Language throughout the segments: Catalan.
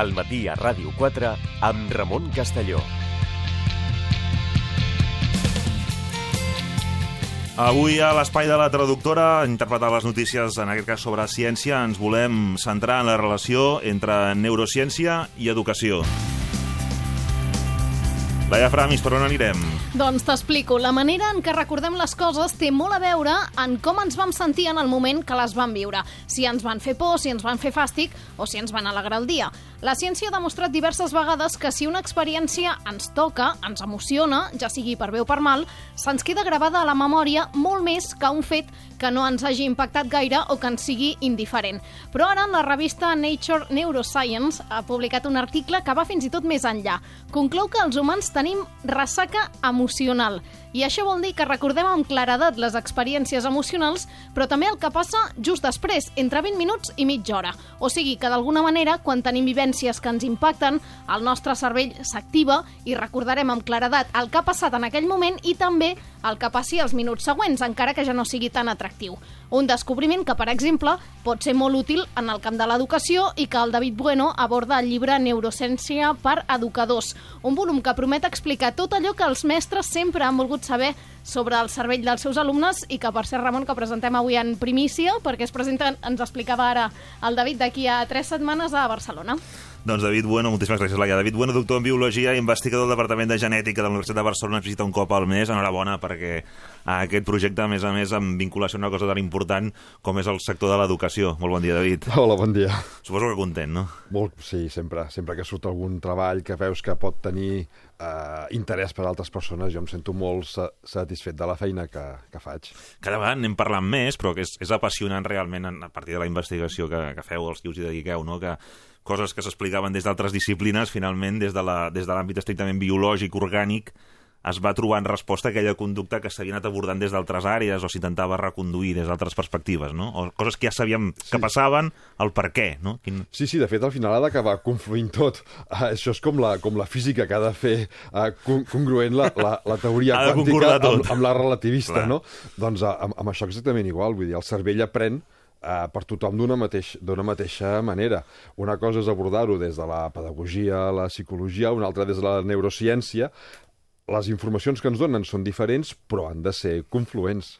Al matí a Ràdio 4 amb Ramon Castelló. Avui a l'espai de la traductora, interpretar les notícies, en aquest cas sobre ciència, ens volem centrar en la relació entre neurociència i educació. Laia Framis, per on anirem? Doncs t'explico. La manera en què recordem les coses té molt a veure en com ens vam sentir en el moment que les vam viure. Si ens van fer por, si ens van fer fàstic o si ens van alegrar el dia. La ciència ha demostrat diverses vegades que si una experiència ens toca, ens emociona, ja sigui per bé o per mal, se'ns queda gravada a la memòria molt més que un fet que no ens hagi impactat gaire o que ens sigui indiferent. Però ara la revista Nature Neuroscience ha publicat un article que va fins i tot més enllà. Conclou que els humans tenim ressaca emocional i això vol dir que recordem amb claredat les experiències emocionals, però també el que passa just després, entre 20 minuts i mitja hora. O sigui que d'alguna manera, quan tenim vivències que ens impacten, el nostre cervell s'activa i recordarem amb claredat el que ha passat en aquell moment i també el que passi els minuts següents, encara que ja no sigui tan atractiu. Un descobriment que, per exemple, pot ser molt útil en el camp de l'educació i que el David Bueno aborda al llibre Neurociència per educadors, un volum que promet explicar tot allò que els mestres sempre han volgut saber sobre el cervell dels seus alumnes i que, per ser Ramon, que presentem avui en primícia, perquè es presenta, ens explicava ara el David d'aquí a tres setmanes a Barcelona. Doncs David Bueno, moltíssimes gràcies, Laia. David Bueno, doctor en Biologia i investigador del Departament de Genètica de la Universitat de Barcelona, ens visita un cop al mes. Enhorabona perquè aquest projecte, a més a més, amb vinculació a una cosa tan important com és el sector de l'educació. Molt bon dia, David. Hola, bon dia. Suposo que content, no? Molt, sí, sempre, sempre que surt algun treball que veus que pot tenir eh, interès per altres persones, jo em sento molt sa satisfet de la feina que, que faig. Cada vegada anem parlant més, però que és, és apassionant realment a partir de la investigació que, que feu, els que us hi dediqueu, no? que coses que s'explicaven des d'altres disciplines, finalment, des de l'àmbit de estrictament biològic, orgànic, es va trobar en resposta a aquella conducta que s'havia anat abordant des d'altres àrees o s'intentava reconduir des d'altres perspectives, no? O coses que ja sabíem sí. que passaven, el per què, no? Quin... Sí, sí, de fet, al final ha d'acabar confluint tot. Uh, això és com la, com la física que ha de fer uh, congruent la, la, la teoria quàntica amb, amb la relativista, Clar. no? Doncs uh, amb, amb això exactament igual, vull dir, el cervell aprèn eh, per tothom d'una mateix, mateixa manera. Una cosa és abordar-ho des de la pedagogia, la psicologia, una altra des de la neurociència. Les informacions que ens donen són diferents, però han de ser confluents.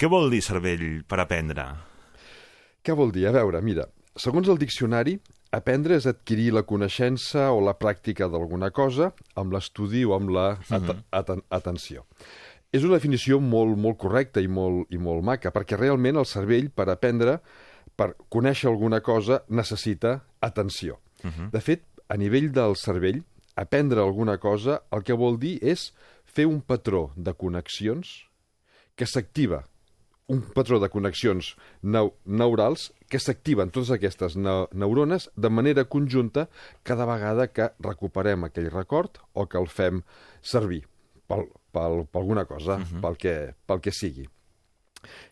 Què vol dir cervell per aprendre? Què vol dir? A veure, mira, segons el diccionari, aprendre és adquirir la coneixença o la pràctica d'alguna cosa amb l'estudi o amb la at -huh. at atenció. És una definició molt, molt correcta i molt, i molt maca, perquè realment el cervell, per aprendre, per conèixer alguna cosa, necessita atenció. Uh -huh. De fet, a nivell del cervell, aprendre alguna cosa el que vol dir és fer un patró de connexions que s'activa un patró de connexions neu neurals que s'activen totes aquestes ne neurones de manera conjunta cada vegada que recuperem aquell record o que el fem servir pel, pel, per alguna cosa, uh -huh. pel, que, pel que sigui.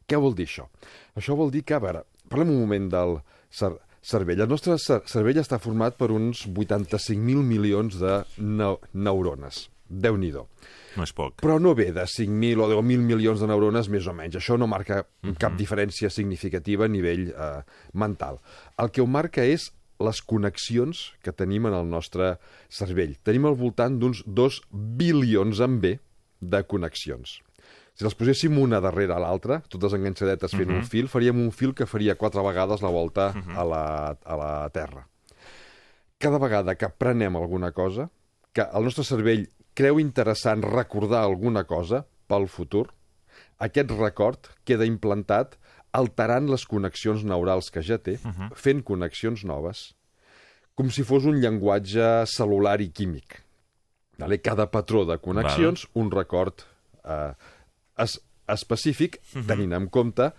Què vol dir això? Això vol dir que, a veure, parlem un moment del cer cervell. El nostre cer cervell està format per uns 85.000 milions de ne neurones. déu nhi No és poc. Però no ve de 5.000 o 10.000 milions de neurones, més o menys. Això no marca uh -huh. cap diferència significativa a nivell eh, mental. El que ho marca és les connexions que tenim en el nostre cervell. Tenim al voltant d'uns 2 bilions amb B de connexions. Si les poséssim una darrere l'altra, totes enganxadetes fent uh -huh. un mhm. fil, faríem un fil que faria quatre vegades la volta uh -huh. a, la, a la Terra. Cada vegada que prenem alguna cosa, que el nostre cervell creu interessant recordar alguna cosa pel futur, aquest record queda implantat alterant les connexions neurals que ja té, uh -huh. fent connexions noves, com si fos un llenguatge celular i químic. Vale? Cada patró de connexions, Val. un record eh, es, específic, uh mhm. -huh. tenint en compte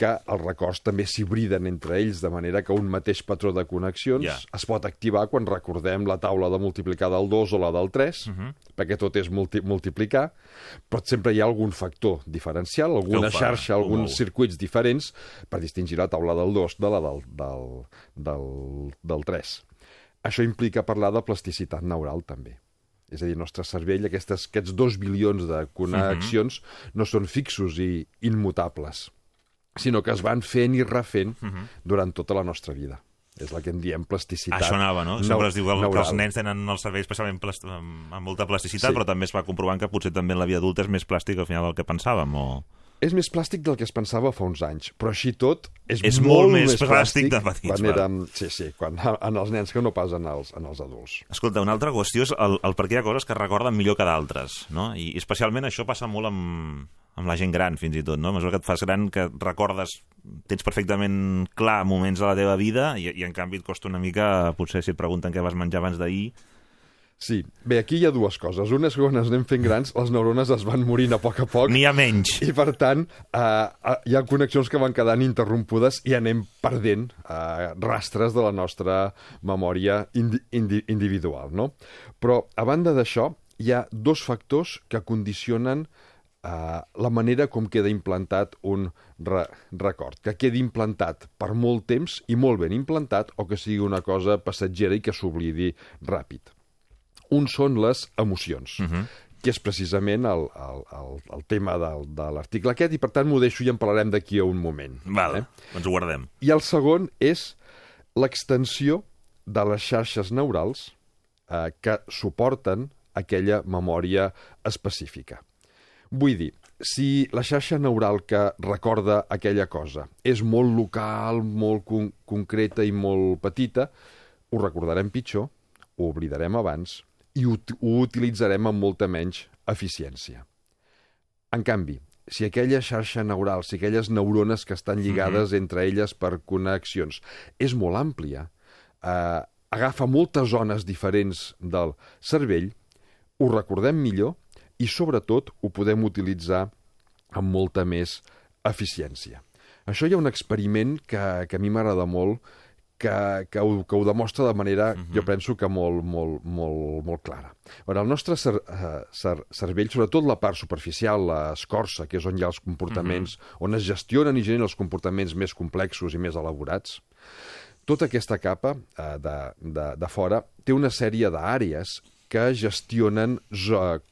que els records també s'hibriden entre ells, de manera que un mateix patró de connexions Ja. es pot activar quan recordem la taula de multiplicar del 2 o la del 3, Mhm. perquè tot és multi multiplicar, però sempre hi ha algun factor diferencial, alguna fa, xarxa, alguns circuits diferents per distingir la taula del 2 de la del, del, del, del 3. Això implica parlar de plasticitat neural, també. És a dir, el nostre cervell, aquestes, aquests dos bilions de connexions Mhm. no són fixos i immutables, sinó que es van fent i refent Mhm. durant tota la nostra vida. És la que en diem plasticitat. Això anava, no? Sempre es diu que, que els neural. nens tenen el cervell especialment plast... amb molta plasticitat, Sí. però també es va comprovant que potser també en la vida adulta és més plàstic al final del que pensàvem, o... És més plàstic del que es pensava fa uns anys, però així tot és, És molt més plàstic de petits, quan érem, sí, sí, quan, en els nens que no pas en els, en els adults. Escolta, una altra qüestió és el, el per què hi ha coses que recorden millor que d'altres, no? I especialment això passa molt amb, amb la gent gran, fins i tot, no? A mesura que et fas gran, que recordes, tens perfectament clar moments de la teva vida i, i en canvi et costa una mica, potser si et pregunten què vas menjar abans d'ahir... Sí, bé, aquí hi ha dues coses. Una és que quan ens anem fent grans, les neurones es van morint a poc a poc. N'hi ha menys. I, per tant, eh, eh, hi ha connexions que van quedant interrompudes i anem perdent eh, rastres de la nostra memòria indi indi individual, no? Però, a banda d'això, hi ha dos factors que condicionen eh, la manera com queda implantat un re record. Que quedi implantat per molt temps i molt ben implantat o que sigui una cosa passatgera i que s'oblidi ràpid. Un són les emocions, uh -huh. que és precisament el, el, el, el tema del, de l'article aquest, i per tant m'ho deixo i en parlarem d'aquí a un moment. Val, eh? doncs ho guardem. I el segon és l'extensió de les xarxes neurals eh, que suporten aquella memòria específica. Vull dir, si la xarxa neural que recorda aquella cosa és molt local, molt con concreta i molt petita, ho recordarem pitjor, ho oblidarem abans i ho, ho utilitzarem amb molta menys eficiència. En canvi, si aquella xarxa neural, si aquelles neurones que estan lligades mm -hmm. entre elles per connexions, és molt àmplia, eh, agafa moltes zones diferents del cervell, ho recordem millor i, sobretot, ho podem utilitzar amb molta més eficiència. Això hi ha un experiment que, que a mi m'agrada molt, que, que, ho, que ho demostra de manera, uh -huh. jo penso que molt, molt, molt, molt clara. Veure, el nostre cer, cer, cervell, sobretot la part superficial, l'escorça, que és on hi ha els comportaments, uh -huh. on es gestionen i generen els comportaments més complexos i més elaborats, tota aquesta capa uh, de, de, de fora té una sèrie d'àrees que gestionen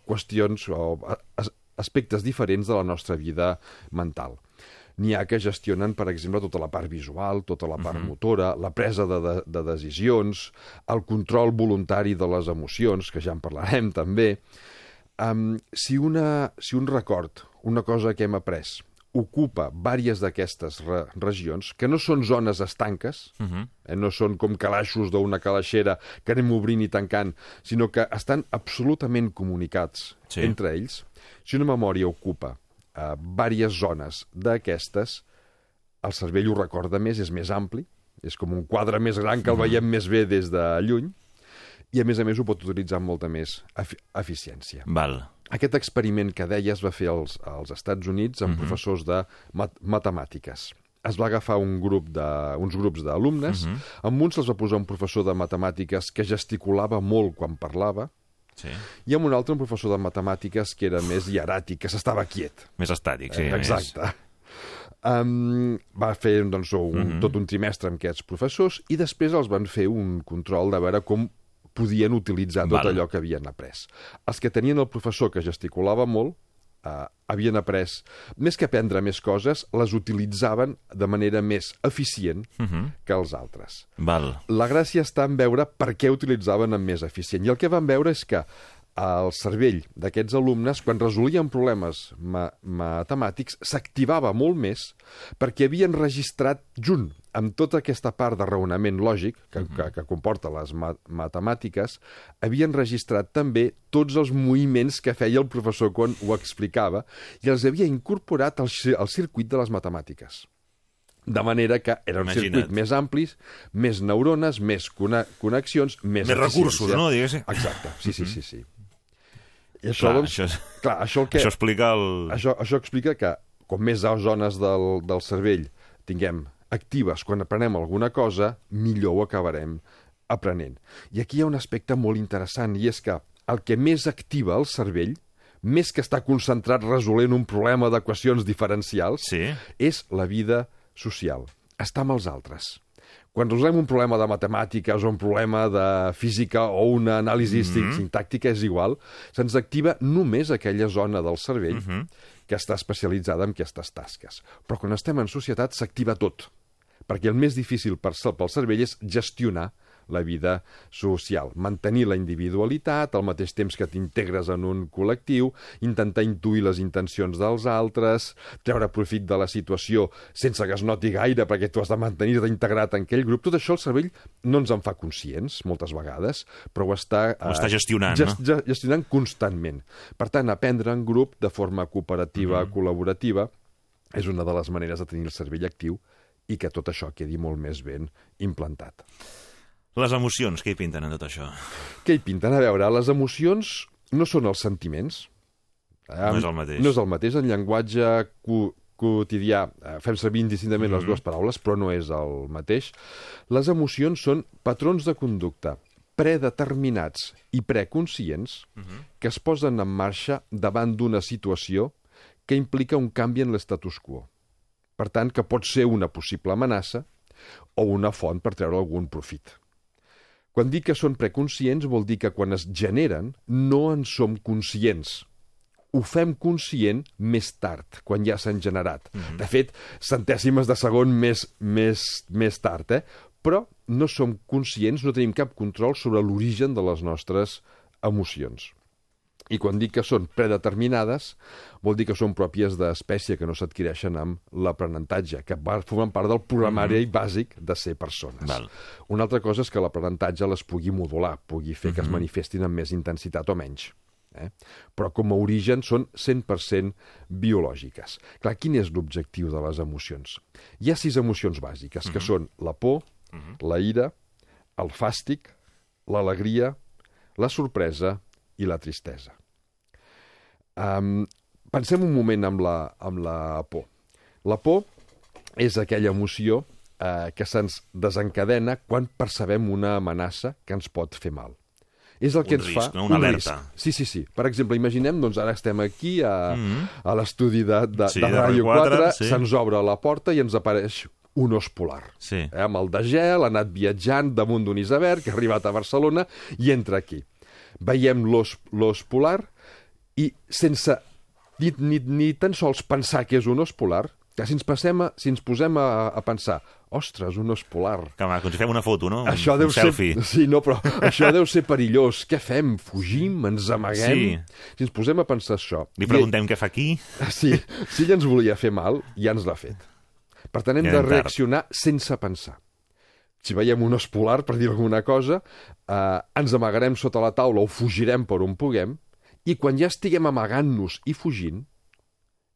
qüestions o as, aspectes diferents de la nostra vida mental n'hi ha que gestionen, per exemple, tota la part visual, tota la part uh -huh. motora, la presa de, de, de decisions, el control voluntari de les emocions, que ja en parlarem també. Um, si, una, si un record, una cosa que hem après, ocupa vàries d'aquestes re regions, que no són zones estanques, uh -huh. eh, no són com calaixos d'una calaixera que anem obrint i tancant, sinó que estan absolutament comunicats sí. entre ells. Si una memòria ocupa uh, vàries zones d'aquestes, el cervell ho recorda més, és més ampli, és com un quadre més gran que el veiem més bé des de lluny, i a més a més ho pot utilitzar amb molta més efi eficiència. Val. Aquest experiment que deia es va fer als, als Estats Units amb uh -huh. professors de mat matemàtiques. Es va agafar un grup de, uns grups d'alumnes, uh -huh. amb uns els va posar un professor de matemàtiques que gesticulava molt quan parlava, Sí. i amb un altre un professor de matemàtiques que era més hieràtic, que s'estava quiet. Més estàtic, sí. Exacte. Més... Um, va fer doncs, un, uh -huh. tot un trimestre amb aquests professors i després els van fer un control de veure com podien utilitzar tot Val. allò que havien après. Els que tenien el professor que gesticulava molt, eh, havien après, més que aprendre més coses, les utilitzaven de manera més eficient uh -huh. que els altres. Val. La gràcia està en veure per què utilitzaven amb més eficient. I el que van veure és que el cervell d'aquests alumnes, quan resolien problemes ma matemàtics, s'activava molt més perquè havien registrat junt amb tota aquesta part de raonament lògic que, que, que comporta les ma matemàtiques, havien registrat també tots els moviments que feia el professor quan ho explicava i els havia incorporat al, al circuit de les matemàtiques. De manera que era un Imagina't. circuit més ampli, més neurones, més connexions, més Més recursos, no? Diguéssim. Exacte, sí, sí, sí. sí. I això, Clar, doncs, això, és... clar, això, el que, això explica el... això, això explica que com més zones del, del cervell tinguem actives quan aprenem alguna cosa, millor ho acabarem aprenent. I aquí hi ha un aspecte molt interessant, i és que el que més activa el cervell, més que estar concentrat resolent un problema d'equacions diferencials, Sí. és la vida social, estar amb els altres. Quan resolem un problema de matemàtiques o un problema de física o una anàlisi mm -hmm. sintàctica és igual, se'ns activa només aquella zona del cervell mm -hmm. que està especialitzada en aquestes tasques. Però quan estem en societat s'activa tot, perquè el més difícil per, pel cervell és gestionar la vida social, mantenir la individualitat al mateix temps que t'integres en un col·lectiu, intentar intuir les intencions dels altres, treure profit de la situació sense que es noti gaire perquè tu has de mantenir-te integrat en aquell grup. Tot això el cervell no ens en fa conscients, moltes vegades, però ho està... Ho està gestionant, gest, no? ge- gestionant constantment. Per tant, aprendre en grup de forma cooperativa, Mhm. col·laborativa, és una de les maneres de tenir el cervell actiu i que tot això quedi molt més ben implantat. Les emocions, què hi pinten en tot això? Què hi pinten? A veure, les emocions no són els sentiments. No és el mateix. No és el mateix. En llenguatge co quotidià eh, fem servir indistintament Mhm. les dues paraules, però no és el mateix. Les emocions són patrons de conducta predeterminats i preconscients Mhm. que es posen en marxa davant d'una situació que implica un canvi en l'estatus quo. Per tant, que pot ser una possible amenaça o una font per treure algun profit. Quan dic que són preconscients vol dir que quan es generen no en som conscients. Ho fem conscient més tard, quan ja s'han generat. Mm -hmm. De fet, centèsimes de segon més, més, més tard, eh? Però no som conscients, no tenim cap control sobre l'origen de les nostres emocions. I quan dic que són predeterminades, vol dir que són pròpies d'espècie que no s'adquireixen amb l'aprenentatge, que formen part del programari mm -hmm. bàsic de ser persones. Val. Una altra cosa és que l'aprenentatge les pugui modular, pugui fer que es manifestin amb més intensitat o menys. Eh? Però com a origen són 100% biològiques. Clar, quin és l'objectiu de les emocions? Hi ha sis emocions bàsiques, que són la por, la ira, el fàstic, l'alegria, la sorpresa i la tristesa. Um, pensem un moment amb la, amb la por. La por és aquella emoció eh, que se'ns desencadena quan percebem una amenaça que ens pot fer mal. És el que Un ens risc, fa... no? Una un alerta. risc. Sí, sí, sí. Per exemple, imaginem, doncs ara estem aquí a, a l'estudi de, de. Sí, de Ràdio 4, 4, sí. se'ns obre la porta i ens apareix un os polar. Sí. Eh, amb el de gel, ha anat viatjant damunt d'un iceberg, que ha arribat a Barcelona i entra aquí. Veiem l'os l'os polar i sense ni, ni, ni tan sols pensar que és un os polar, que si ens, passem a, si ens posem a, a pensar ostres, un os polar, Que maco, ens hi fem una foto, no? Un- això un deu ser... selfie. Sí, no, però això deu ser perillós. Què fem? Fugim? Ens amaguem? Sí. Si ens posem a pensar això... Li preguntem què fa aquí. I, si, si ella ens volia fer mal, ja ens l'ha fet. Per tant, hem Ja de anem tard. reaccionar sense pensar. Si veiem un os polar, per dir alguna cosa, eh, ens amagarem sota la taula o fugirem per on puguem, i quan ja estiguem amagant-nos i fugint,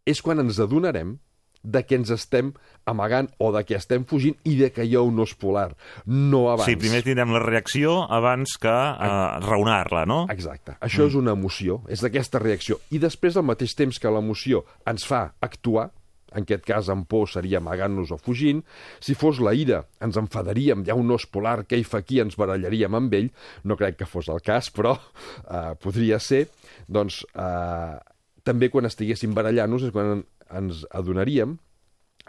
és quan ens adonarem de què ens estem amagant o de què estem fugint i de que hi ha un os polar, no abans. Sí, primer tindrem la reacció abans que uh, raonar-la, no? Exacte. Això mm. és una emoció, és aquesta reacció. I després, al mateix temps que l'emoció ens fa actuar, en aquest cas amb por seria amagant-nos o fugint, si fos la ira ens enfadaríem, hi ha un os polar, què hi fa aquí, ens barallaríem amb ell, no crec que fos el cas, però eh, podria ser, doncs eh, també quan estiguéssim barallant-nos és quan ens adonaríem,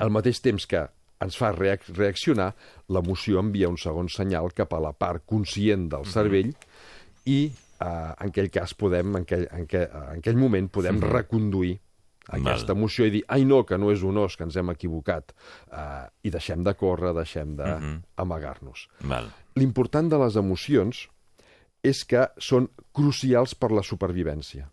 al mateix temps que ens fa reac reaccionar, l'emoció envia un segon senyal cap a la part conscient del cervell i eh, en aquell cas podem, en aquell, en aquell, en aquell moment podem reconduir aquesta Val. emoció i dir, ai no, que no és un os, que ens hem equivocat, eh, i deixem de córrer, deixem d'amagar-nos. Val. L'important de les emocions és que són crucials per la supervivència.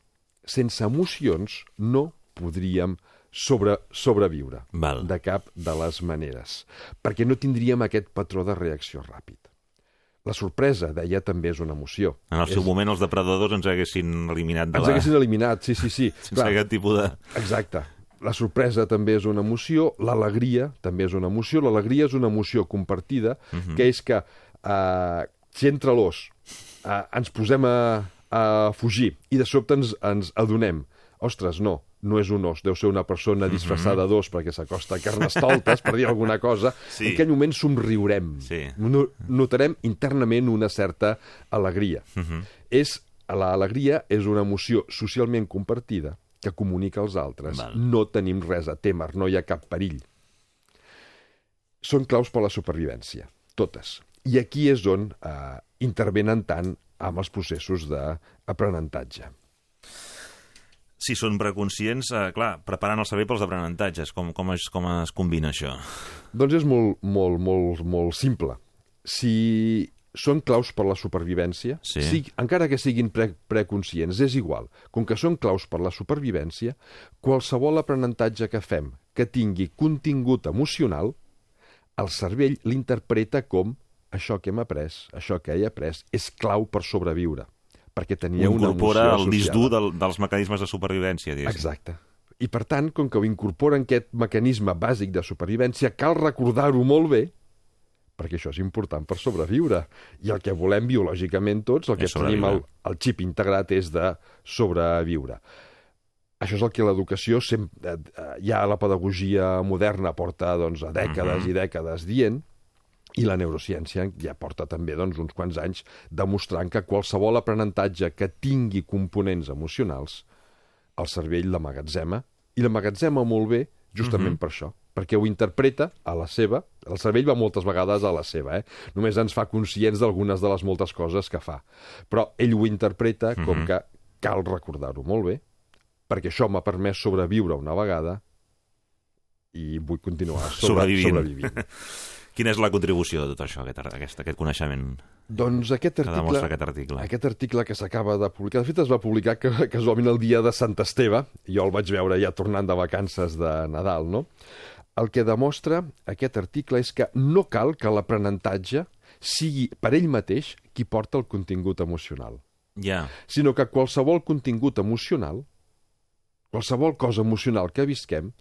Sense emocions no podríem sobre, sobreviure Val. de cap de les maneres, perquè no tindríem aquest patró de reacció ràpid. La sorpresa, deia, també és una emoció. En el seu és... moment els depredadors ens haguessin eliminat de Ens la... haguessin eliminat, sí, sí, sí. Sense aquest tipus de... Exacte. La sorpresa també és una emoció, l'alegria també és una emoció. L'alegria és una emoció compartida, uh -huh. que és que eh, si entra l'os eh, ens posem a, a fugir i de sobte ens, ens adonem ostres, no, no és un os, deu ser una persona disfressada d'os perquè s'acosta a carnestoltes, per dir alguna cosa, Sí. en aquell moment somriurem. Sí. No, notarem internament una certa alegria. és, l'alegria és una emoció socialment compartida que comunica als altres. Val. No tenim res a témer, no hi ha cap perill. Són claus per la supervivència, totes. I aquí és on eh, intervenen tant amb els processos d'aprenentatge. Si són preconscients, eh, clar, preparant el cervell pels aprenentatges, com, com, es, com es combina això? Doncs és molt, molt, molt, molt simple. Si són claus per la supervivència, Sí. si, encara que siguin pre preconscients, és igual. Com que són claus per la supervivència, qualsevol aprenentatge que fem que tingui contingut emocional, el cervell l'interpreta com això que hem après, això que he après, és clau per sobreviure, perquè tenia Ho una incorpora emoció el disc associada. dur del, dels mecanismes de supervivència, diguéssim. Exacte. I per tant, com que ho incorpora en aquest mecanisme bàsic de supervivència, cal recordar-ho molt bé, perquè això és important per sobreviure. I el que volem biològicament tots, el que tenim el, el xip integrat és de sobreviure. Això és el que l'educació, sem- eh, eh, ja la pedagogia moderna porta doncs, a dècades i dècades dient, i la neurociència ja porta també doncs, uns quants anys demostrant que qualsevol aprenentatge que tingui components emocionals, el cervell l'amagatzema, i l'amagatzema molt bé justament per això, perquè ho interpreta a la seva, el cervell va moltes vegades a la seva, eh? només ens fa conscients d'algunes de les moltes coses que fa, però ell ho interpreta com que cal recordar-ho molt bé, perquè això m'ha permès sobreviure una vegada i vull continuar sobre, Sobrevivint. sobrevivint. Quina és la contribució de tot això, aquest, aquest, aquest coneixement? Doncs aquest Que article, demostra aquest article. aquest article que s'acaba de publicar, de fet es va publicar que, casualment el dia de Sant Esteve, jo el vaig veure ja tornant de vacances de Nadal, no? El que demostra aquest article és que no cal que l'aprenentatge sigui per ell mateix qui porta el contingut emocional, Ja, sinó que qualsevol contingut emocional, qualsevol cosa emocional que visquem,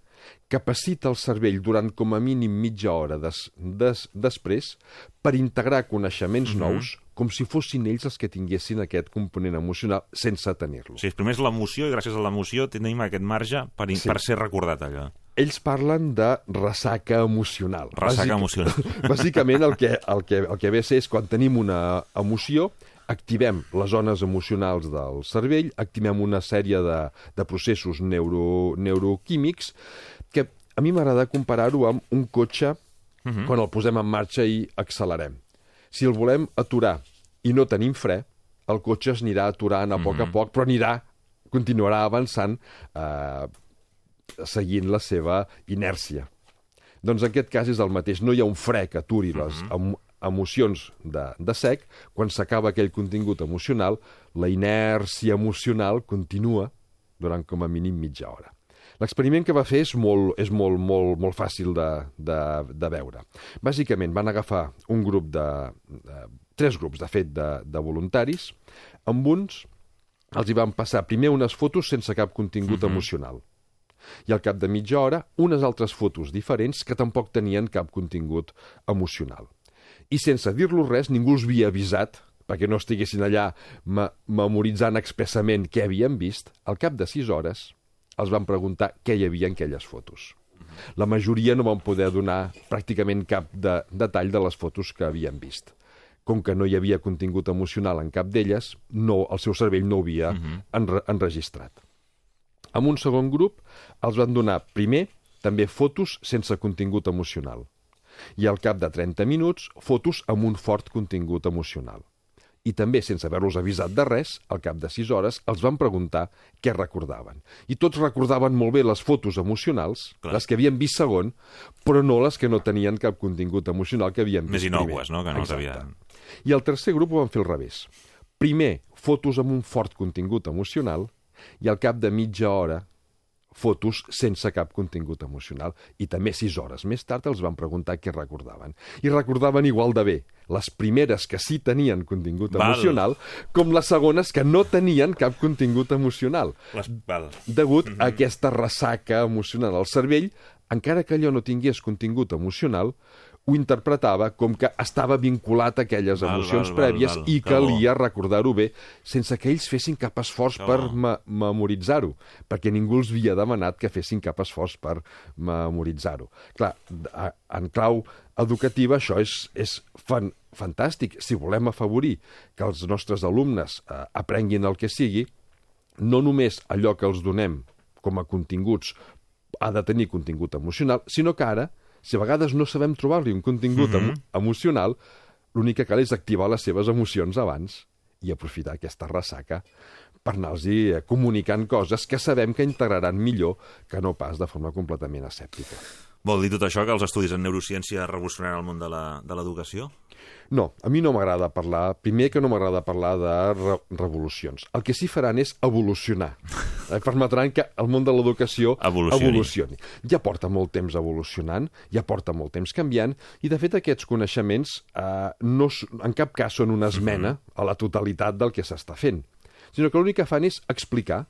capacita el cervell durant com a mínim mitja hora des, des, després per integrar coneixements nous com si fossin ells els que tinguessin aquest component emocional sense tenir-lo. o sigui, primer és l'emoció i gràcies a l'emoció tenim aquest marge per, Sí. sí. per ser recordat allò. Ells parlen de ressaca emocional. Ressaca emocional. Bàsicament el que, el, que, el que ve a ser és quan tenim una emoció, activem les zones emocionals del cervell, activem una sèrie de, de processos neuro, neuroquímics que a mi m'agrada comparar-ho amb un cotxe Mhm. quan el posem en marxa i accelerem. Si el volem aturar i no tenim fre, el cotxe es anirà aturant a poc Mhm. a poc, però anirà, continuarà avançant eh, seguint la seva inèrcia. Doncs en aquest cas és el mateix. No hi ha un fre que aturi les em emocions de, de sec. Quan s'acaba aquell contingut emocional, la inèrcia emocional continua durant com a mínim mitja hora. L'experiment que va fer és molt, és molt, molt, molt fàcil de, de, de veure. Bàsicament van agafar un grup de, de tres grups, de fet, de, de voluntaris. Amb uns els hi van passar primer unes fotos sense cap contingut emocional i al cap de mitja hora unes altres fotos diferents que tampoc tenien cap contingut emocional. I sense dir-los res, ningú els havia avisat perquè no estiguessin allà me memoritzant expressament què havien vist, al cap de sis hores els van preguntar què hi havia en aquelles fotos. La majoria no van poder donar pràcticament cap de, detall de les fotos que havien vist. Com que no hi havia contingut emocional en cap d'elles, no, el seu cervell no ho havia enre enregistrat. Amb un segon grup els van donar, primer, també fotos sense contingut emocional. I al cap de 30 minuts, fotos amb un fort contingut emocional. I també, sense haver-los avisat de res, al cap de 6 hores, els van preguntar què recordaven. I tots recordaven molt bé les fotos emocionals, Clar. les que havien vist segon, però no les que no tenien cap contingut emocional que havien Més vist innòcues, primer. no?, que no els havien... I el tercer grup ho van fer al revés. Primer, fotos amb un fort contingut emocional i al cap de mitja hora, fotos sense cap contingut emocional. I també sis hores més tard els van preguntar què recordaven. I recordaven igual de bé les primeres que sí tenien contingut Val. emocional com les segones que no tenien cap contingut emocional Les... Val. degut a aquesta ressaca emocional al cervell, encara que allò no tingués contingut emocional, ho interpretava com que estava vinculat a aquelles Val, emocions val, val, prèvies val. i Que bo. calia recordar-ho bé sense que ells fessin cap esforç Que per me memoritzar-ho, perquè ningú els havia demanat que fessin cap esforç per memoritzar-ho. Clar, en clau educativa això és, és fan, fantàstic. Si volem afavorir que els nostres alumnes eh, aprenguin el que sigui, no només allò que els donem com a continguts ha de tenir contingut emocional, sinó que ara, si a vegades no sabem trobar-li un contingut mm -hmm. emocional, l'únic que cal és activar les seves emocions abans i aprofitar aquesta ressaca per anar-los eh, comunicant coses que sabem que integraran millor que no pas de forma completament escèptica. Vol dir tot això que els estudis en neurociència revolucionaran el món de la- de l'educació? No, a mi no m'agrada parlar... Primer que no m'agrada parlar de re revolucions. El que sí faran és evolucionar. Eh, Permetran que el món de l'educació Evolucioni. evolucioni. Ja porta molt temps evolucionant, ja porta molt temps canviant, i de fet aquests coneixements eh, no, en cap cas són una esmena a la totalitat del que s'està fent, sinó que l'únic que fan és explicar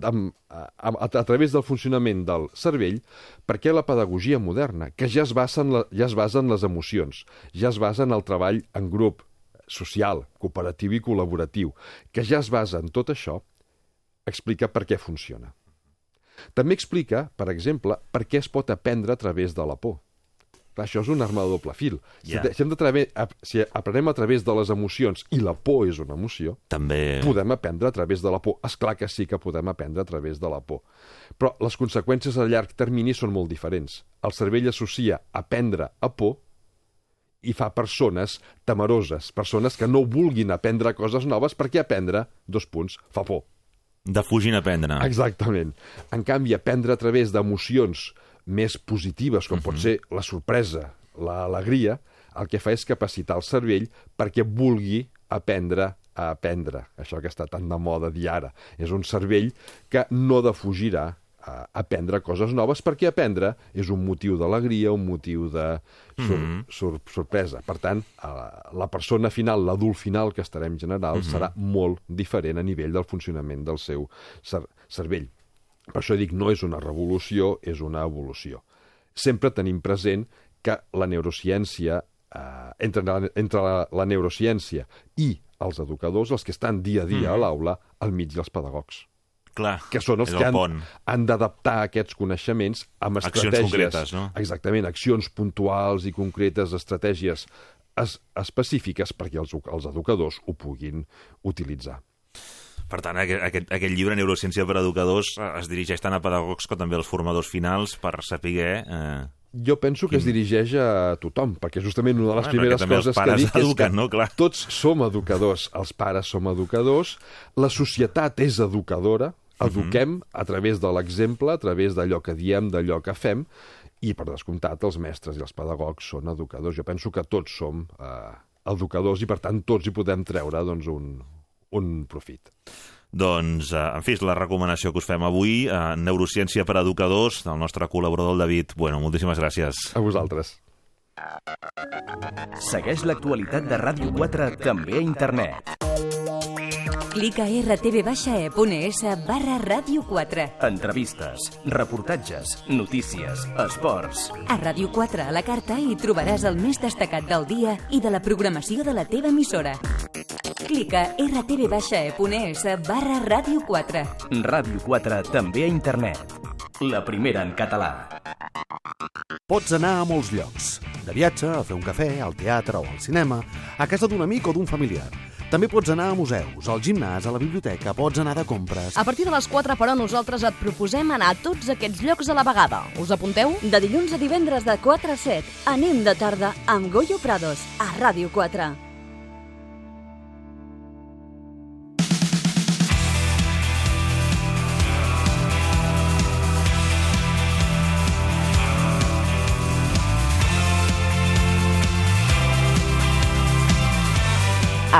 amb, a, a, a través del funcionament del cervell perquè la pedagogia moderna, que ja es, basa en la, ja es basa en les emocions, ja es basa en el treball en grup, social, cooperatiu i col·laboratiu, que ja es basa en tot això, explica per què funciona. També explica, per exemple, per què es pot aprendre a través de la por. Clar, això és una arma de doble fil. Si, Ja. si, hem de trave, si aprenem a través de les emocions, i la por és una emoció, També... podem aprendre a través de la por. És clar que sí que podem aprendre a través de la por. Però les conseqüències a llarg termini són molt diferents. El cervell associa aprendre a por i fa persones temeroses, persones que no vulguin aprendre coses noves perquè aprendre, dos punts, fa por. Defugint aprendre. Exactament. En canvi, aprendre a través d'emocions més positives, com pot ser la sorpresa, l'alegria, el que fa és capacitar el cervell perquè vulgui aprendre a aprendre. Això que està tan de moda dir ara. És un cervell que no defugirà a aprendre coses noves perquè aprendre és un motiu d'alegria, un motiu de sor sor sorpresa. Per tant, eh, la persona final, l'adult final que estarem general, serà molt diferent a nivell del funcionament del seu cer cervell. Per això dic, no és una revolució, és una evolució. Sempre tenim present que la neurociència, eh, entre, la, entre la, la neurociència i els educadors, els que estan dia a dia a l'aula, al mig dels pedagogs Clar, que són els és que el han, pont. han d'adaptar aquests coneixements amb Accions estratègies... concretes, no? Exactament, accions puntuals i concretes, estratègies es, específiques perquè els, els educadors ho puguin utilitzar. Per tant, aquest, aquest, llibre, Neurociència per Educadors, es dirigeix tant a pedagogs com també als formadors finals per saber... Eh, Jo penso que es dirigeix a tothom, perquè justament una de les primeres els coses que dic és que eduquen, no? Clar. tots som educadors. Els pares som educadors, la societat és educadora, Mhm. eduquem a través de l'exemple, a través d'allò que diem, d'allò que fem, i per descomptat els mestres i els pedagogs són educadors. Jo penso que tots som eh, educadors i per tant tots hi podem treure doncs, un, un profit. doncs, eh, en fi, és la recomanació que us fem avui, eh, Neurociència per a Educadors, del nostre col·laborador, el David. Bueno, moltíssimes gràcies. A vosaltres. Segueix l'actualitat de Ràdio 4 també a internet. Clica a rtv-e.es barra ràdio 4. Entrevistes, reportatges, notícies, esports. A Ràdio 4 a la carta hi trobaràs el més destacat del dia i de la programació de la teva emissora. Clica a rtv-e.es barra ràdio 4. Ràdio 4 també a internet. La primera en català. Pots anar a molts llocs. De viatge, a fer un cafè, al teatre o al cinema, a casa d'un amic o d'un familiar. També pots anar a museus, al gimnàs, a la biblioteca, pots anar de compres... A partir de les 4, però, nosaltres et proposem anar a tots aquests llocs a la vegada. Us apunteu? De dilluns a divendres de 4 a 7, anem de tarda amb Goyo Prados, a Ràdio 4.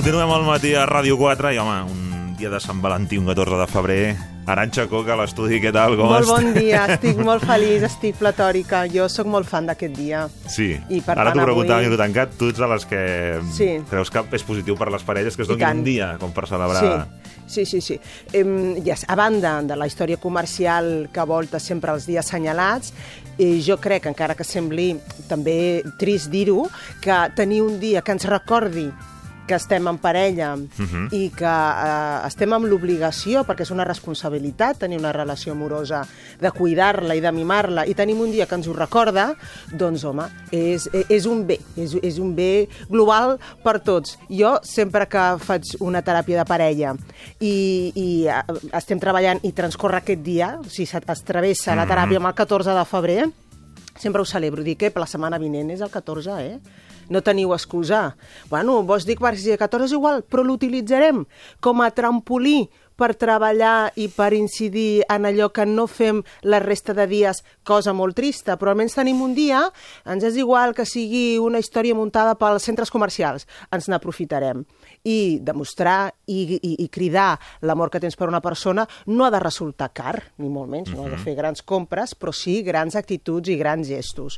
Continuem al matí a Ràdio 4 i, home, un dia de Sant Valentí, un 14 de febrer. Aranxa Coca, a l'estudi, què tal? Com molt bon dia, estic molt feliç, estic platòrica. Jo sóc molt fan d'aquest dia. Sí, I per ara t'ho preguntava, avui- tancat, tu ets de les que Sí. creus que és positiu per les parelles que es I doni un dia com per celebrar... Sí, sí, sí. sí. Em, yes, a banda de la història comercial que volta sempre els dies assenyalats, eh, jo crec, encara que sembli també trist dir-ho, que tenir un dia que ens recordi que estem en parella Mhm. i que eh, estem amb l'obligació, perquè és una responsabilitat tenir una relació amorosa, de cuidar-la i de mimar-la, i tenim un dia que ens ho recorda, doncs, home, és, és un bé, és, és un bé global per tots. Jo, sempre que faig una teràpia de parella i, i eh, estem treballant i transcorre aquest dia, o sigui, es travessa la teràpia amb el 14 de febrer, sempre ho celebro, dic que per la setmana vinent és el 14, eh? No teniu excusa. Bueno, vos dic per si el 14 és igual, però l'utilitzarem com a trampolí per treballar i per incidir en allò que no fem la resta de dies, cosa molt trista, però almenys tenim un dia, ens és igual que sigui una història muntada pels centres comercials, ens n'aprofitarem. I demostrar i, i, i cridar l'amor que tens per una persona no ha de resultar car, ni molt menys, no ha de fer grans compres, però sí grans actituds i grans gestos.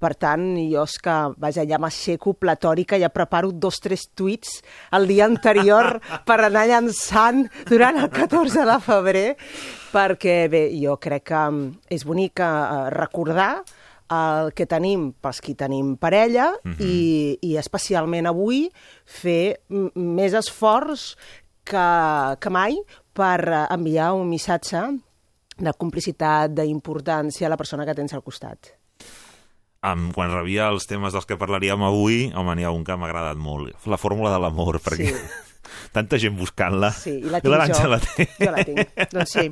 Per tant, jo és que, vaja, ja m'aixeco platòrica, ja preparo dos, tres tuits el dia anterior per anar llançant durant el 14 de febrer, perquè, bé, jo crec que mm, és bonic eh, recordar el que tenim pels qui tenim parella i, i especialment avui fer mm, més esforç que, que mai per eh, enviar un missatge de complicitat, d'importància a la persona que tens al costat. Um, quan rebia els temes dels que parlaríem avui, home, n'hi ha un que m'ha agradat molt. La fórmula de l'amor, perquè tanta gent buscant-la. Sí, i la I tinc l'Arantxa jo. la té. Jo la tinc, doncs sí.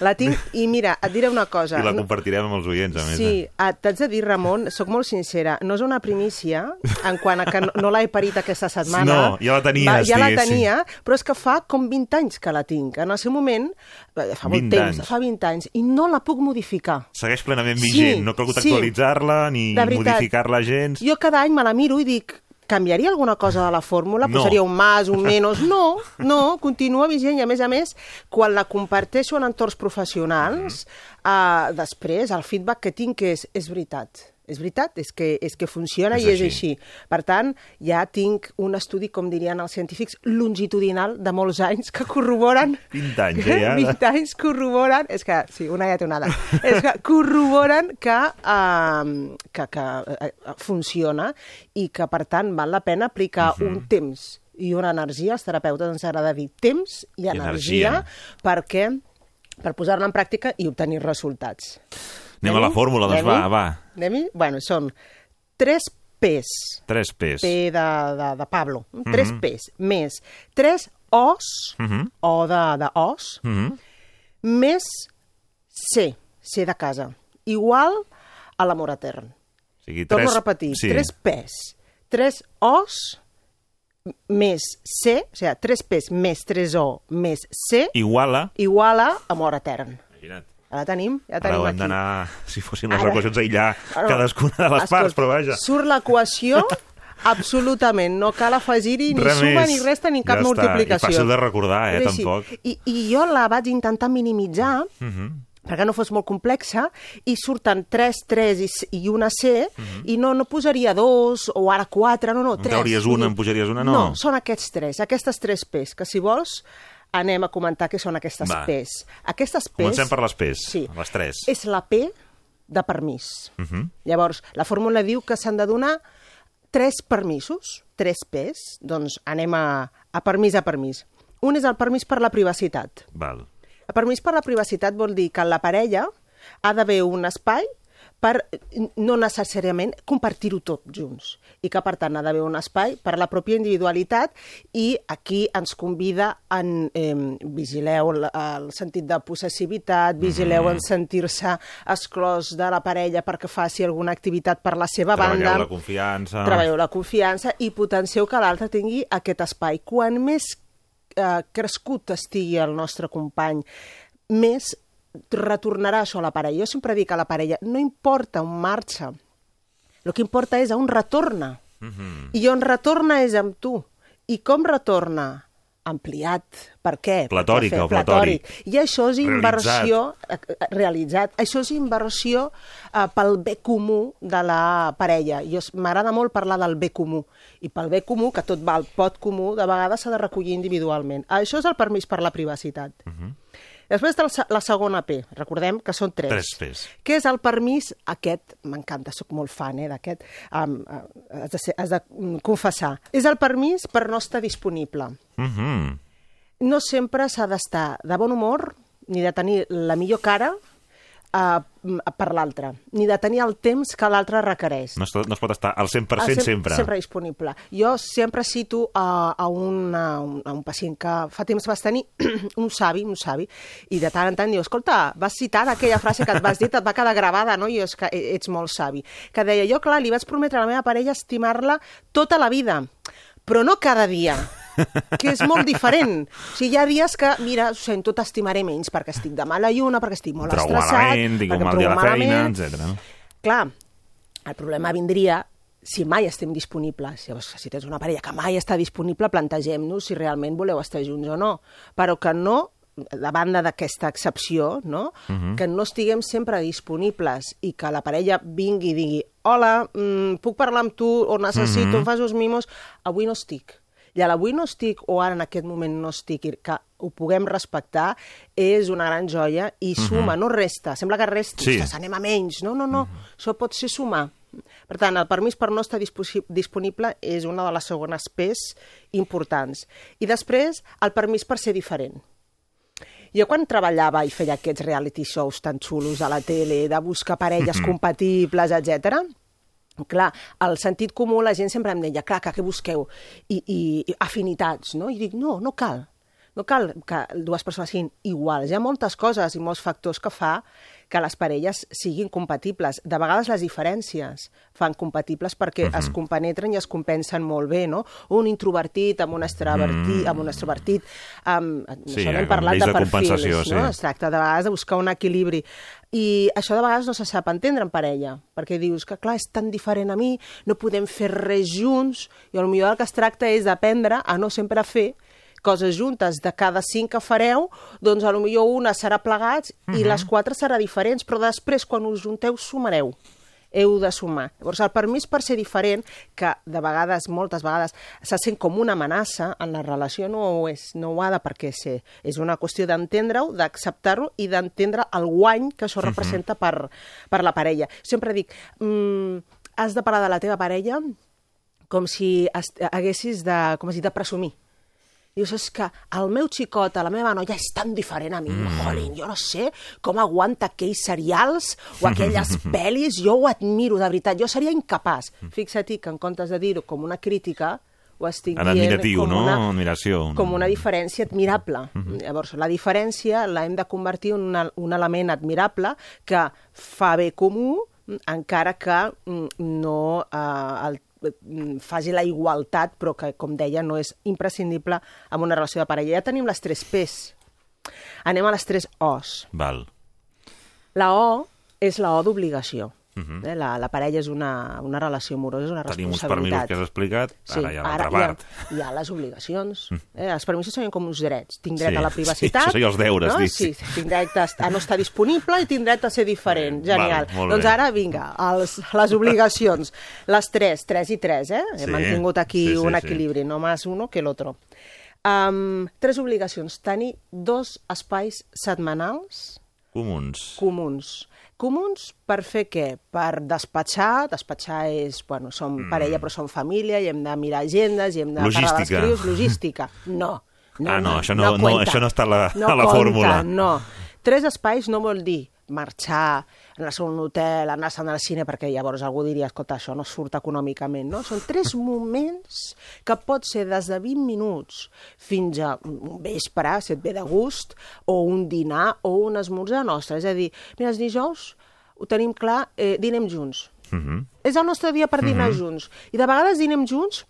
La tinc, i mira, et diré una cosa. I la No- compartirem amb els oients, a més. Sí, Eh? ah, t'haig de dir, Ramon, sóc molt sincera, no és una primícia en quant a que no, no l'he parit aquesta setmana. No, ja la tenies, Va, ja la tenia, però és que fa com 20 anys que la tinc. En el seu moment, eh, fa molt 20 temps, anys. fa 20 anys, i no la puc modificar. Segueix plenament Sí, vigent, no ha calgut sí. actualitzar-la ni modificar-la gens. Jo cada any me la miro i dic, canviaria alguna cosa de la fórmula? No. Posaria un más, un menos? No, no, continua vigent i a més a més, quan la comparteixo en entorns professionals, uh, després el feedback que tinc és, és veritat. És veritat, és que, és que funciona És i és així. així. Per tant, ja tinc un estudi, com dirien els científics, longitudinal de molts anys que corroboren... 20 anys, eh, ja. 20 anys corroboren... És que, sí, una llatonada. és que corroboren que, uh, que, que uh, funciona i que, per tant, val la pena aplicar Mhm. un temps i una energia, als terapeutes ens agrada dir temps i, energia, energia. perquè per posar-la en pràctica i obtenir resultats. Anem a la fórmula, doncs va, va. Anem-hi? Bueno, són tres P's. Tres P's. P de, de, de Pablo. Tres Mhm. P's. Més tres O's, Mhm. O de, de Os, Mhm. més C, C de casa, igual a l'amor etern. O sigui, Torno tres... a repetir, sí. tres P's, tres O's, més C, o sigui, tres P's més tres O més C, Iguala. igual a amor etern. Imagina't. Ja la tenim, ja la Ara tenim hem aquí. d'anar, si fossin les Ara. equacions, aïllar Ara, cadascuna de les parts, però vaja. Surt l'equació absolutament, no cal afegir-hi ni Res suma més. ni resta ni cap Ja està. multiplicació. I fàcil de recordar, eh, així. tampoc. I, I jo la vaig intentar minimitzar Mhm. perquè no fos molt complexa, i surten 3, 3 i, i una C, i no, no posaria dos o ara 4, no, no, En 3. trauries una, en pujaries una, no. No, són aquests tres, aquestes tres P's, que si vols anem a comentar què són aquestes Va. P's. Aquestes P's... Comencem per les P's, Sí. les tres. És la P de permís. Mhm. Llavors, la fórmula diu que s'han de donar tres permisos, tres P's, doncs anem a, a permís a permís. Un és el permís per la privacitat. Val. El permís per la privacitat vol dir que la parella ha d'haver un espai per no necessàriament compartir-ho tot junts i que per tant ha d'haver un espai per la pròpia individualitat i aquí ens convida en eh, vigileu el, el sentit de possessivitat, vigileu en sentir-se exclòs de la parella perquè faci alguna activitat per la seva Treballeu banda la confiança. treballeu la confiança i potencieu que l'altre tingui aquest espai. Quan més eh, crescut estigui el nostre company, més retornarà això a la parella. Jo sempre dic a la parella, no importa on marxa, el que importa és a on retorna. Mhm. I on retorna és amb tu. I com retorna? ampliat. Per què? Platòric, o platòric. I això és inversió... Realitzat. realitzat. Això és inversió eh, pel bé comú de la parella. Jo M'agrada molt parlar del bé comú. I pel bé comú, que tot va al pot comú, de vegades s'ha de recollir individualment. Això és el permís per la privacitat. Uh -huh. Després de la segona P, recordem que són tres. Tres P's. Què és el permís? Aquest, m'encanta, sóc molt fan eh, d'aquest, um, has, de ser, has de confessar. És el permís per no estar disponible. Uh -huh. No sempre s'ha d'estar de bon humor, ni de tenir la millor cara, uh, per l'altre, ni de tenir el temps que l'altre requereix. No es, no es pot estar al 100% Al cem- sempre. Sempre disponible. Jo sempre cito a, a, un, a, un, a un pacient que fa temps vas tenir, un savi, un savi, i de tant en tant diu, escolta, vas citar aquella frase que et vas dir, et va quedar gravada, no? I és que ets molt savi. Que deia, jo, clar, li vaig prometre a la meva parella estimar-la tota la vida, però no cada dia que és molt diferent. O sigui, hi ha dies que, mira, ho sento, t'estimaré menys perquè estic de mala lluna, perquè estic molt Trobo estressat, malament, tinc un mal dia a la feina, etc. Clar, el problema vindria si mai estem disponibles. Llavors, si tens una parella que mai està disponible, plantegem-nos si realment voleu estar junts o no. Però que no, a banda d'aquesta excepció, no? Mhm. que no estiguem sempre disponibles i que la parella vingui i digui hola, mm, puc parlar amb tu o necessito, Mhm. em fas uns mimos, avui no estic. I a l'avui no estic o ara en aquest moment no estic, que ho puguem respectar, és una gran joia i Mhm. suma, no resta. Sembla que resti, Sí. ostres, anem a menys. No, no, no, això pot ser sumar. Per tant, el permís per no estar disponible és una de les segones P's importants. I després, el permís per ser diferent. Jo quan treballava i feia aquests reality shows tan xulos a la tele, de buscar parelles Mhm. compatibles, etc. clar, el sentit comú la gent sempre em deia, clar, que què busqueu? I, i, i afinitats, no? I dic, no, no cal. No cal que dues persones siguin iguals. Hi ha moltes coses i molts factors que fa que les parelles siguin compatibles. De vegades les diferències fan compatibles perquè Mhm. es compenetren i es compensen molt bé, no? Un introvertit amb un extravertit, Mm. amb un extrovertit, amb, Sí, això n'hem parlat de de perfils, compensació, sí. no? Es tracta de vegades de buscar un equilibri. I això de vegades no se sap entendre en parella, perquè dius que, clar, és tan diferent a mi, no podem fer res junts, i potser del que es tracta és d'aprendre a no sempre fer coses juntes. De cada cinc que fareu, doncs potser una serà plegats i Mhm. les quatre serà diferents, però després, quan us junteu, sumareu heu de sumar. Llavors, el permís per ser diferent, que de vegades, moltes vegades, se sent com una amenaça en la relació, no ho és, no ho ha de per què ser. És una qüestió d'entendre-ho, d'acceptar-ho i d'entendre el guany que això Mhm. representa per, per la parella. Sempre dic, mm, has de parlar de la teva parella com si haguessis de, com si de presumir. Dius, és que el meu xicot, la meva noia, és tan diferent a mi, mm. jolín, jo no sé com aguanta aquells serials o aquelles pel·lis, jo ho admiro, de veritat, jo seria incapaç. Fixa't que en comptes de dir-ho com una crítica, ho estic En dient admiratiu, com no? una, Admiració. com una diferència admirable. Llavors, la diferència l'hem de convertir en una, un element admirable que fa bé comú, encara que mm, no eh, el, mm, faci la igualtat, però que, com deia, no és imprescindible en una relació de parella. Ja tenim les tres P's. Anem a les tres O's. Val. La O és la O d'obligació. Mhm. eh? la, la parella és una, una relació amorosa, és una Tenim uns responsabilitat. permisos que has explicat, ara hi ha l'altra part. Hi ha, hi ha les obligacions. Eh? Els permisos són com uns drets. Tinc dret Sí, a la sí, privacitat. això seria els deures, no? dic. Sí, tinc dret a, a no estar disponible i tinc dret a ser diferent. Val, Genial. molt doncs ara, vinga, els, les obligacions. Les tres, tres i tres, eh? Sí, Hem mantingut aquí sí, sí, un sí. equilibri, no més uno que l'altre. Um, tres obligacions. Tenir dos espais setmanals Comuns. comuns. Comuns per fer què? Per despatxar, despatxar és, bueno, som Mm. parella però som família i hem de mirar agendes i hem de parlar dels Logística. crios, logística. No. no Ah, no, això no- no, cuenta. això no està a la- no a la compta, fórmula. No. Tres espais no vol dir marxar, anar-se a un hotel, anar-se'n al cine, perquè llavors algú diria, escolta, això no surt econòmicament, no? Són tres moments que pot ser des de 20 minuts fins a un vespre, si et ve de gust, o un dinar o un esmorzar nostre. És a dir, mira, els dijous ho tenim clar, eh, dinem junts. Mhm. És el nostre dia per dinar Mhm. junts. I de vegades dinem junts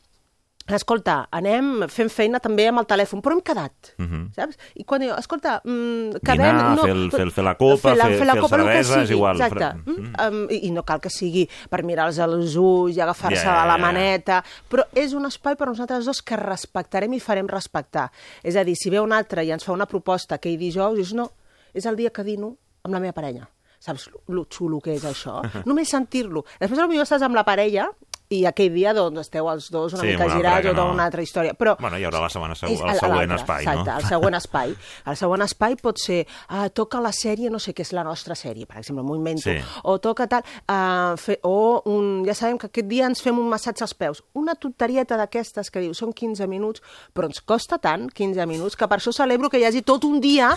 escolta, anem fent feina també amb el telèfon, però hem quedat, Uh -huh. saps? I quan diu, escolta, mm, quedem... Dinar, fer el- fer fer la copa, fer- fer el cervesa, és igual. Exacte. Mm, um, i, I no cal que sigui per mirar-los als ulls i agafar-se Ja, a la maneta, però és un espai per nosaltres dos que respectarem i farem respectar. És a dir, si ve un altre i ens fa una proposta aquell dijous, dius, no, és el dia que dino amb la meva parella. Saps lo xulo que és això? Només sentir-lo. Després potser estàs amb la parella i aquell dia doncs, esteu els dos una Sí, mica girats o no. una altra història. Però Bueno, hi haurà la setmana és el següent espai, exacte, no? el següent espai. El següent espai pot ser, uh, toca la sèrie, no sé què és la nostra sèrie, per exemple, m'ho invento, Sí. o toca tal, uh, fer, o un, ja sabem que aquest dia ens fem un massatge als peus. Una tonterieta d'aquestes que diu, són 15 minuts, però ens costa tant, 15 minuts, que per això celebro que hi hagi tot un dia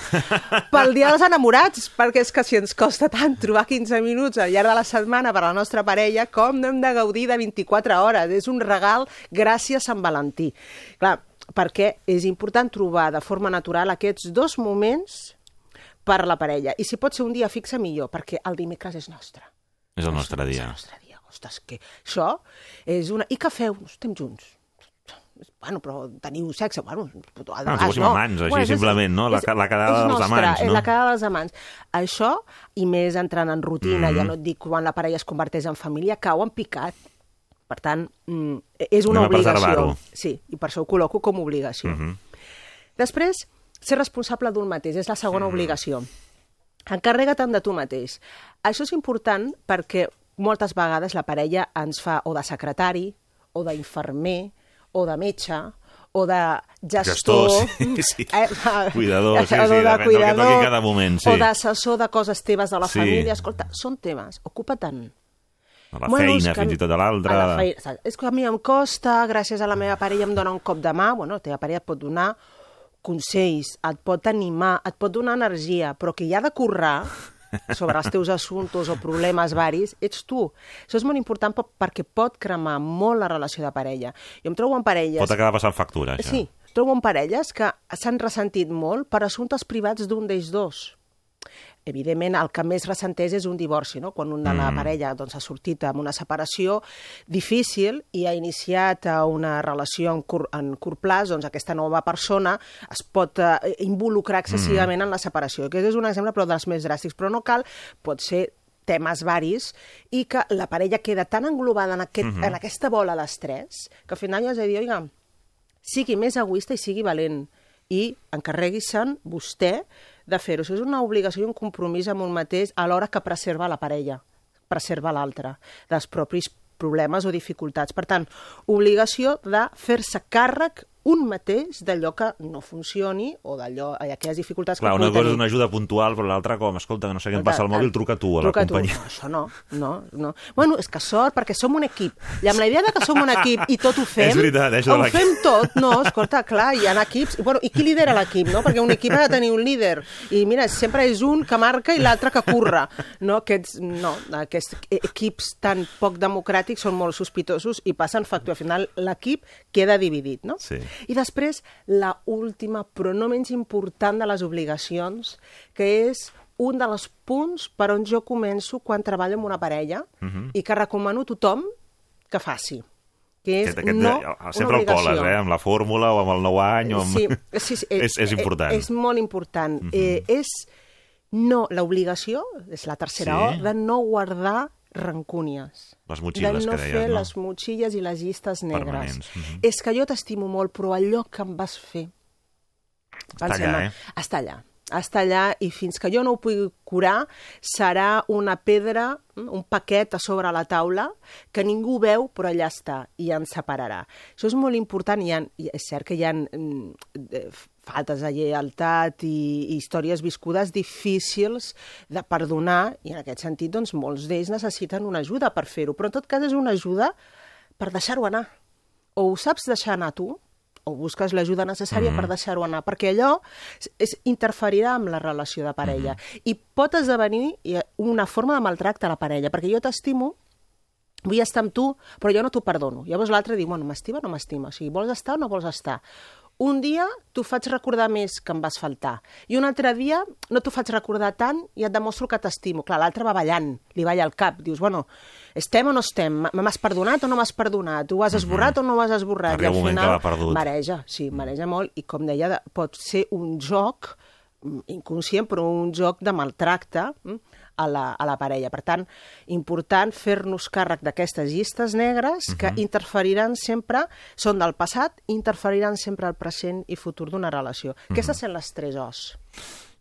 pel dia dels enamorats, perquè és que si ens costa tant trobar 15 minuts al llarg de la setmana per a la nostra parella, com no hem de gaudir de 24 hores? És un regal gràcies a Sant Valentí. Clar, perquè és important trobar de forma natural aquests dos moments per la parella. I si pot ser un dia fixe, millor, perquè el dimecres és nostre. És el nostre És el dia. nostre dia. Ostres, que això és una... I què feu? Estem junts. Bueno, però teniu sexe, bueno, a Ah, si fóssim amants, així, simplement, no? La la quedada és dels nostra, amants, és no? la quedada dels amants. Això, i més entrant en rutina, Mhm. ja no et dic quan la parella es converteix en família, cau en picat. Per tant, mm, és una Anem obligació. Sí, i per això ho col·loco com a obligació. Mhm. Després, ser responsable d'un mateix, és la segona obligació. Encarrega-te'n de tu mateix. Això és important perquè moltes vegades la parella ens fa o de secretari, o d'infermer, o de metge, o de gestor... Gestor, sí, sí. Eh, Cuidador, sí, sí, de depèn del que cuidador, toqui cada moment, sí. O d'assessor de coses teves de la Sí. família. Escolta, són temes, ocupa-te'n. A la Bueno, feina, que- fins i tot a l'altra. La feina, és que a mi em costa, gràcies a la meva parella em dona un cop de mà, bueno, la teva parella et pot donar consells, et pot animar, et pot donar energia, però que hi ha de currar sobre els teus assumptes o problemes varis, ets tu. Això és molt important per- perquè pot cremar molt la relació de parella. Jo em trobo en parelles... Pot acabar passant factura, això. Sí, trobo en parelles que s'han ressentit molt per assumptes privats d'un d'ells dos. Evidentment, el que més ressenteix és un divorci, no? quan un de la Mm. parella doncs, ha sortit amb una separació difícil i ha iniciat eh, una relació en curt, en curt plaç, doncs aquesta nova persona es pot eh, involucrar excessivament en la separació. Aquest és un exemple, però dels més dràstics. Però no cal, pot ser temes varis i que la parella queda tan englobada en, aquest, Mhm. en aquesta bola d'estrès que al final ja has de dir, oiga, sigui més egoista i sigui valent i encarregui-se'n vostè de fer-ho. Això és una obligació i un compromís amb un mateix alhora que preserva la parella, preserva l'altre, dels propis problemes o dificultats. Per tant, obligació de fer-se càrrec un mateix d'allò que no funcioni o d'allò, aquelles dificultats Clar, que una pugui cosa és tenir. una ajuda puntual, però l'altra com, escolta, que no sé què em passa al mòbil, truca tu a la truca tu. companyia. No, això no, no, no. Bueno, és que sort, perquè som un equip. I amb la idea de que som un equip i tot ho fem... És veritat, eh, això ho fem tot, no, escolta, clar, hi ha equips... I, bueno, I qui lidera l'equip, no? Perquè un equip ha de tenir un líder. I mira, sempre és un que marca i l'altre que curra. No, aquests, no, aquests equips tan poc democràtics són molt sospitosos i passen factura. Al final, l'equip queda dividit, no? Sí. I després, la última, però no menys important de les obligacions, que és un dels punts per on jo començo quan treballo amb una parella Mhm. i que recomano a tothom que faci que és Aquest, aquest, no eh, sempre una el coles, eh? Amb la fórmula o amb el nou any. O amb... Sí, sí, sí, és, és important. És, és molt important. Mhm. eh, és no, l'obligació, és la tercera Sí. O, de no guardar rancúnies. Les motxilles de no que deies, fer no? les motxilles i les llistes negres. Permanents, mhm. És que jo t'estimo molt, però allò que em vas fer... Està Pensem, allà, eh? Està allà. Està allà i fins que jo no ho pugui curar serà una pedra, mm, un paquet a sobre la taula que ningú veu però allà està i ens separarà. Això és molt important i, ha, i és cert que hi ha mm, faltes de lleialtat i, i històries viscudes difícils de perdonar i en aquest sentit doncs, molts d'ells necessiten una ajuda per fer-ho, però en tot cas és una ajuda per deixar-ho anar. O ho saps deixar anar tu, o busques l'ajuda necessària Mhm. per deixar-ho anar, perquè allò és, és, interferirà amb la relació de parella Mhm. i pot esdevenir eh, una forma de maltracte a la parella, perquè jo t'estimo, vull estar amb tu, però jo no t'ho perdono. Llavors l'altre diu, bueno, m'estima o no m'estima? O sigui, vols estar o no vols estar? Un dia t'ho faig recordar més que em vas faltar, i un altre dia no t'ho faig recordar tant i et demostro que t'estimo. Clar, l'altre va ballant, li balla al cap, dius, bueno, estem o no estem? M'has perdonat o no m'has perdonat? Ho has esborrat o no ho has esborrat? Arriba I al un final perdut. mareja, sí, mareja molt, i com deia, de- pot ser un joc mm, inconscient, però un joc de maltracte mm, a la, a la parella. Per tant, important fer-nos càrrec d'aquestes llistes negres que interferiran sempre, són del passat, interferiran sempre al present i futur d'una relació. Aquestes són les tres O's.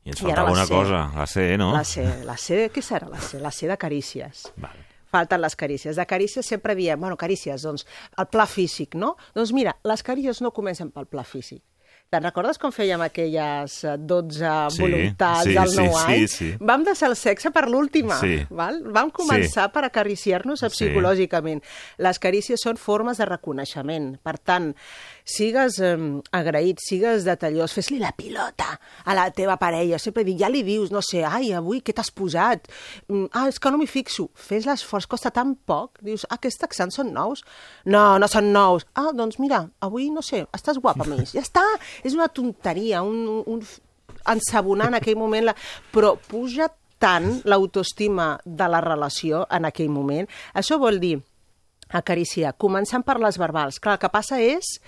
I ens faltava una C. cosa, la C, no? La C, la C, què serà la C? La C de carícies. Vale. Falten les carícies. De carícies sempre diem, bueno, carícies, doncs, el pla físic, no? Doncs mira, les carícies no comencen pel pla físic. Te'n recordes com fèiem aquelles eh, 12 Sí, voluntats sí, als sí, 9 sí, anys? sí. Vam deixar el sexe per l'última, Sí. val? Vam començar per acariciar-nos Sí. psicològicament. Les carícies són formes de reconeixement. Per tant, sigues eh, agraït, sigues detallós, fes-li la pilota a la teva parella. Sempre dic, ja li dius, no sé, ai, avui què t'has posat? Mm, Ah, és que no m'hi fixo. Fes l'esforç, costa tan poc. Dius, ah, aquests texans són nous? No, no són nous. Ah, doncs mira, avui, no sé, estàs guapa més. Ja està, és una tonteria, un, un, un ensabonar en aquell moment, la... però puja tant l'autoestima de la relació en aquell moment. Això vol dir acariciar, començant per les verbals. Clar, el que passa és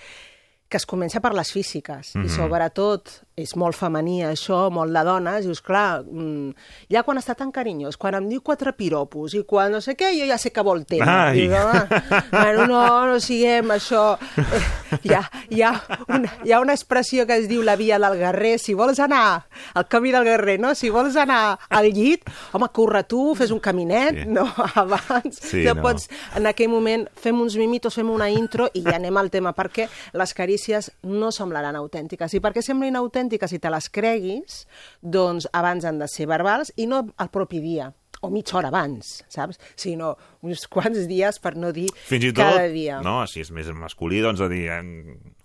que es comença per les físiques, mm -hmm. i sobretot és molt femení això, molt de dones, i dius, clar, mm, ja quan està tan carinyós, quan em diu quatre piropos i quan no sé què, jo ja sé que vol. Dius, home, bueno, no, no siguem això. Hi, ha, hi, ha una, hi ha una expressió que es diu la via del guerrer, si vols anar al camí del guerrer, no? Si vols anar al llit, home, corre tu, fes un caminet, Sí. no? Abans Sí, no, no. pots en aquell moment fem uns mimitos, fem una intro i ja anem al tema, perquè les carícies no semblaran autèntiques. I perquè semblin autèntiques i te les creguis, doncs abans han de ser verbals i no el propi dia o mitja hora abans, saps? Sinó uns quants dies, per no dir Fins i tot, cada dia. no, si és més masculí, doncs a dir,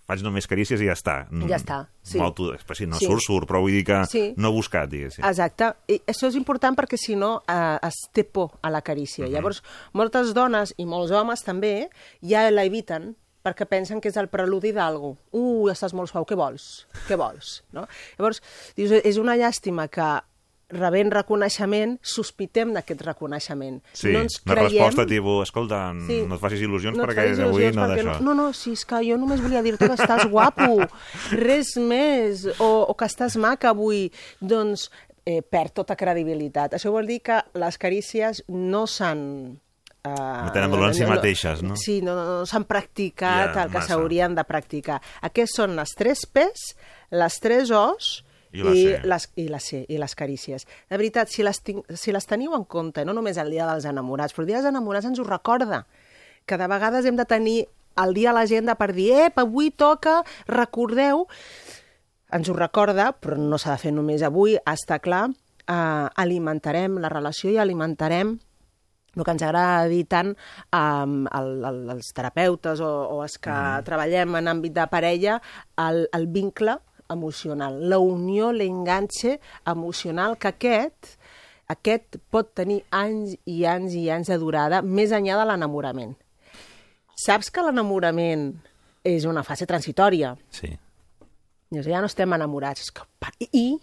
faig només carícies i ja està. Ja està, sí. Molt, si no Sí. surt, surt, però vull dir que Sí. no buscat, diguéssim. Exacte. I això és important perquè, si no, eh, es té por a la carícia. Llavors, moltes dones i molts homes també ja la eviten perquè pensen que és el preludi d'algú. Uh, estàs molt suau, què vols? Què vols? No? Llavors, dius, és una llàstima que rebent reconeixement, sospitem d'aquest reconeixement. Sí, no ens una creiem... resposta tipus, escolta, Sí. no et facis il·lusions No et perquè facis avui no d'això. No, no, si és que jo només volia dir-te que estàs guapo, res més, o, o que estàs maca avui, doncs eh, perd tota credibilitat. Això vol dir que les carícies no s'han... Uh, No tenen valor en si mateixes, no? Sí, no, no, no s'han practicat Ja, el que s'haurien de practicar. Aquests són les tres P's, les tres O's I la C. les, i la C, i les carícies. De veritat, si les, tinc, si les teniu en compte, no només el dia dels enamorats, però el dia dels enamorats ens ho recorda, que de vegades hem de tenir el dia a l'agenda per dir, ep, avui toca, recordeu, ens ho recorda, però no s'ha de fer només avui, està clar, eh, alimentarem la relació i alimentarem el que ens agrada dir tant um, el, el, els terapeutes o, o els que mm. treballem en àmbit de parella, el, el vincle emocional, la unió, l'enganxe emocional, que aquest, aquest pot tenir anys i anys i anys de durada, més enllà de l'enamorament. Saps que l'enamorament és una fase transitòria. Sí. Ja no estem enamorats. És que, I,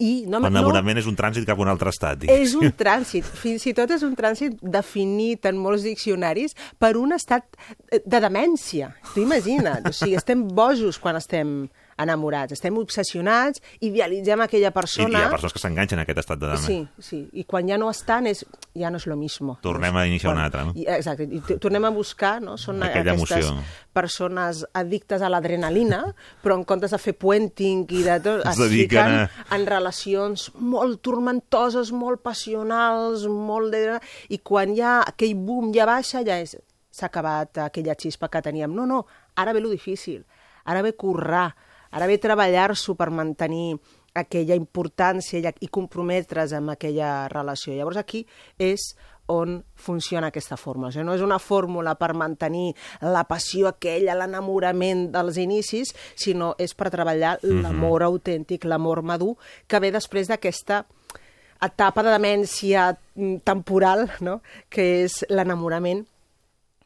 i no, no, L'enamorament és un trànsit cap a un altre estat. diguéssim. és un trànsit, fins i tot és un trànsit definit en molts diccionaris per un estat de demència. Tu imagina't, o sigui, estem bojos quan estem enamorats, estem obsessionats, idealitzem aquella I persona... hi ha persones que s'enganxen en aquest estat de demà. Sí, sí, i quan ja no estan és, ja no és lo mismo. Tornem a iniciar una altra, no? I, exacte, i tornem a buscar, no? Són Aquella aquestes emoció. persones addictes a l'adrenalina, però en comptes de fer puenting i de tot, Es es, dediquen fiquen en relacions molt turmentoses, molt passionals, molt de... I quan ja aquell boom ja baixa, ja és s'ha acabat aquella xispa que teníem. No, no, ara ve lo difícil, ara ve currar, ara ve treballar-s'ho per mantenir aquella importància i- comprometre's amb aquella relació. Llavors aquí és on funciona aquesta fórmula. O sigui, no és una fórmula per mantenir la passió aquella, l'enamorament dels inicis, sinó és per treballar l'amor autèntic, l'amor madur, que ve després d'aquesta etapa de demència mm, temporal, no? que és l'enamorament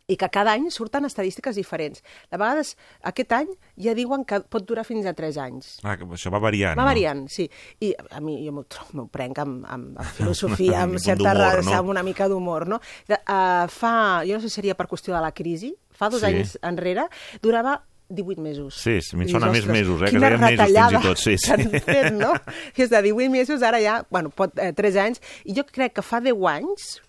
i que cada any surten estadístiques diferents. De vegades, aquest any ja diuen que pot durar fins a 3 anys. Ah, que això va variant, Va no? variant, sí. I a mi jo m'ho prenc amb, amb, amb filosofia, Amb amb certa raça, no? amb una mica d'humor, no? De, uh, fa, jo no sé si seria per qüestió de la crisi, fa dos Sí. anys enrere, durava 18 mesos. Sí, sí, mi em sona més "Ostres, mesos, eh, que quina deien mesos fins i retallada tot, sí, sí. que fet, no? I és de 18 mesos, ara ja, bueno, pot, eh, 3 anys, i jo crec que fa 10 anys,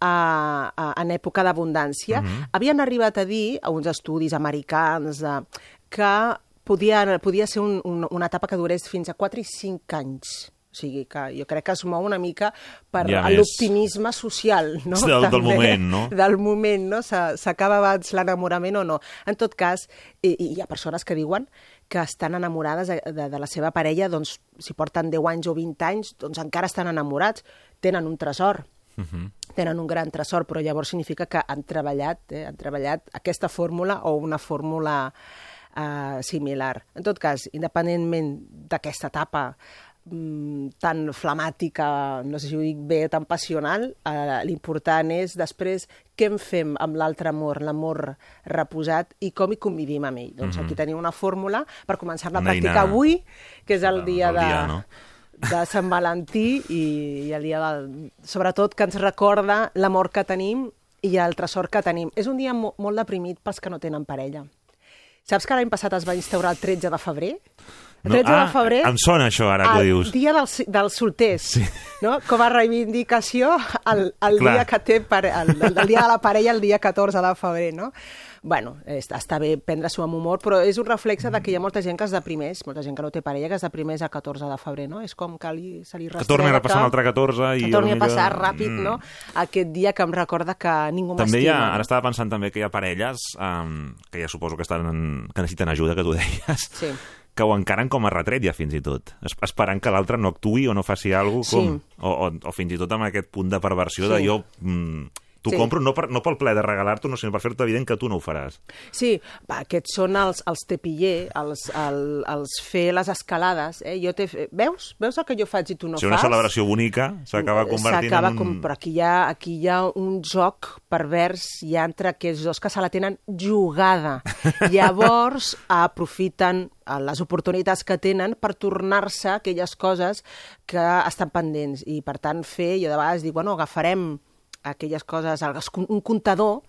a, a, en època d'abundància, Mhm. havien arribat a dir, a uns estudis americans, de, que podia, podia ser un, un, una etapa que durés fins a 4 i 5 anys. O sigui que jo crec que es mou una mica per Ja l'optimisme social, no? Del- del moment, no? Del moment, no? S'a- S'acaba abans l'enamorament o no. En tot cas, i, i hi ha persones que diuen que estan enamorades de, de, de la seva parella, doncs, si porten 10 anys o 20 anys, doncs encara estan enamorats, tenen un tresor tenen un gran tresor, però llavors significa que han treballat, eh, han treballat aquesta fórmula o una fórmula eh, similar. En tot cas, independentment d'aquesta etapa mm, tan flamàtica, no sé si ho dic bé, tan passional, eh, l'important és després què en fem amb l'altre amor, l'amor reposat, i com hi convivim amb ell. Doncs Mhm. aquí teniu una fórmula per començar-la a Una eina- practicar avui, que és el dia el de dia, no? De Sant Valentí i, i el dia del... Sobretot que ens recorda l'amor que tenim i el tresor que tenim. És un dia mo molt deprimit pels que no tenen parella. Saps que l'any passat es va instaurar el 13 de febrer? El 13 ah, de febrer... Em sona això, ara que ho el dius. dia dels, dels solters, sí. no? com a reivindicació el, el Clar. dia que té per, el, el, el dia de la parella el dia 14 de febrer, no? Bueno, està, està bé prendre-s'ho amb humor, però és un reflexe de que hi ha molta gent que es deprimeix, molta gent que no té parella, que es deprimeix el 14 de febrer, no? És com que li, se li Que torni a passar un altre 14 i... que torni a passar ràpid, Mm. no? Aquest dia que em recorda que ningú També hi ha, m'estima. ara estava pensant també que hi ha parelles um, que ja suposo que, estan, que necessiten ajuda, que tu deies, Sí. que ho encaren com a retret ja fins i tot, es- esperant que l'altre no actui o no faci alguna cosa com... Sí. O, o, o fins i tot amb aquest punt de perversió Sí. de jo... Mm, T'ho Sí. compro no, per, no pel ple de regalar-t'ho, no, sinó per fer-te evident que tu no ho faràs. Sí, va, aquests són els, els tepiller, els, el, els fer les escalades. Eh? Jo te, veus? Veus el que jo faig i tu no si una fas? celebració bonica s'acaba convertint en un... com... Però aquí hi, ha, aquí hi ha un joc pervers hi ha entre aquests dos que se la tenen jugada. Llavors aprofiten eh, les oportunitats que tenen per tornar-se aquelles coses que estan pendents. I, per tant, fer, jo de vegades dic, bueno, agafarem aquelles coses, un comptador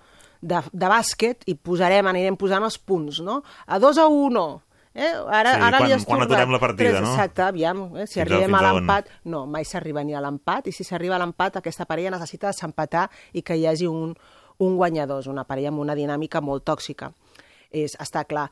de, de bàsquet i posarem, anirem posant els punts, no? A dos a uno, Eh? Ara, Sí, ara quan- li has quan aturem la partida, tres, no? Exacte, aviam, eh? si Fins arribem a a l'empat... No, mai s'arriba ni a l'empat, i si s'arriba a l'empat, aquesta parella necessita desempatar i que hi hagi un, un guanyador, és una parella amb una dinàmica molt tòxica. És, està clar.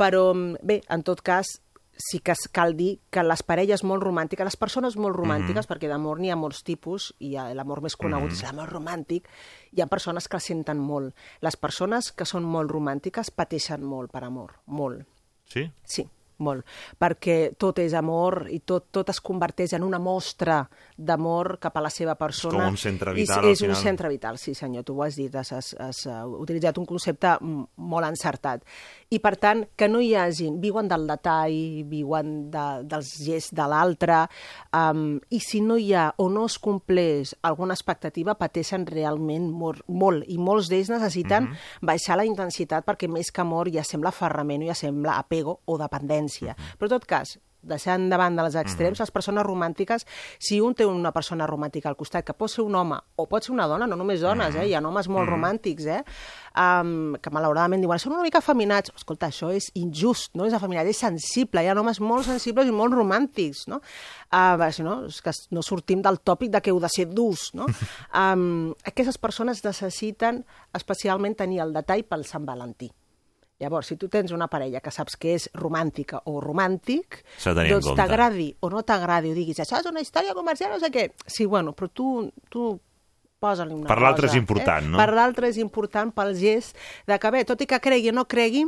Però, bé, en tot cas, sí que cal dir que les parelles molt romàntiques, les persones molt romàntiques, Mhm. perquè d'amor n'hi ha molts tipus, i l'amor més conegut Mhm. és l'amor romàntic, hi ha persones que el senten molt. Les persones que són molt romàntiques pateixen molt per amor, molt. Sí? Sí, molt. Perquè tot és amor i tot, tot es converteix en una mostra d'amor cap a la seva persona. com un centre I vital, És, al és un final. centre vital, sí senyor, tu ho has dit, has, has, has uh, utilitzat un concepte mm, molt encertat. I per tant, que no hi hagi, viuen del detall, viuen de, dels gests de l'altre, um, i si no hi ha o no es compleix alguna expectativa, pateixen realment molt, molt i molts d'ells necessiten Mhm. baixar la intensitat perquè més que amor ja sembla ferrament o ja sembla apego o dependència. Però en tot cas, deixant de banda els extrems, les persones romàntiques, si un té una persona romàntica al costat, que pot ser un home o pot ser una dona, no només dones, eh? hi ha homes molt romàntics, eh? um, que malauradament diuen, són una mica afeminats. Escolta, això és injust, no és afeminat, és sensible. Hi ha homes molt sensibles i molt romàntics, no? Uh, si no, és que no sortim del tòpic de que heu de ser durs, no? Um, aquestes persones necessiten especialment tenir el detall pel Sant Valentí. Llavors, si tu tens una parella que saps que és romàntica o romàntic, doncs t'agradi o no t'agradi, o diguis, això és una història comercial, no sé què. Sí, bueno, però tu, tu posa-li una Per cosa. l'altre és important, eh? no? Per l'altre és important pel gest de que, bé, tot i que cregui o no cregui,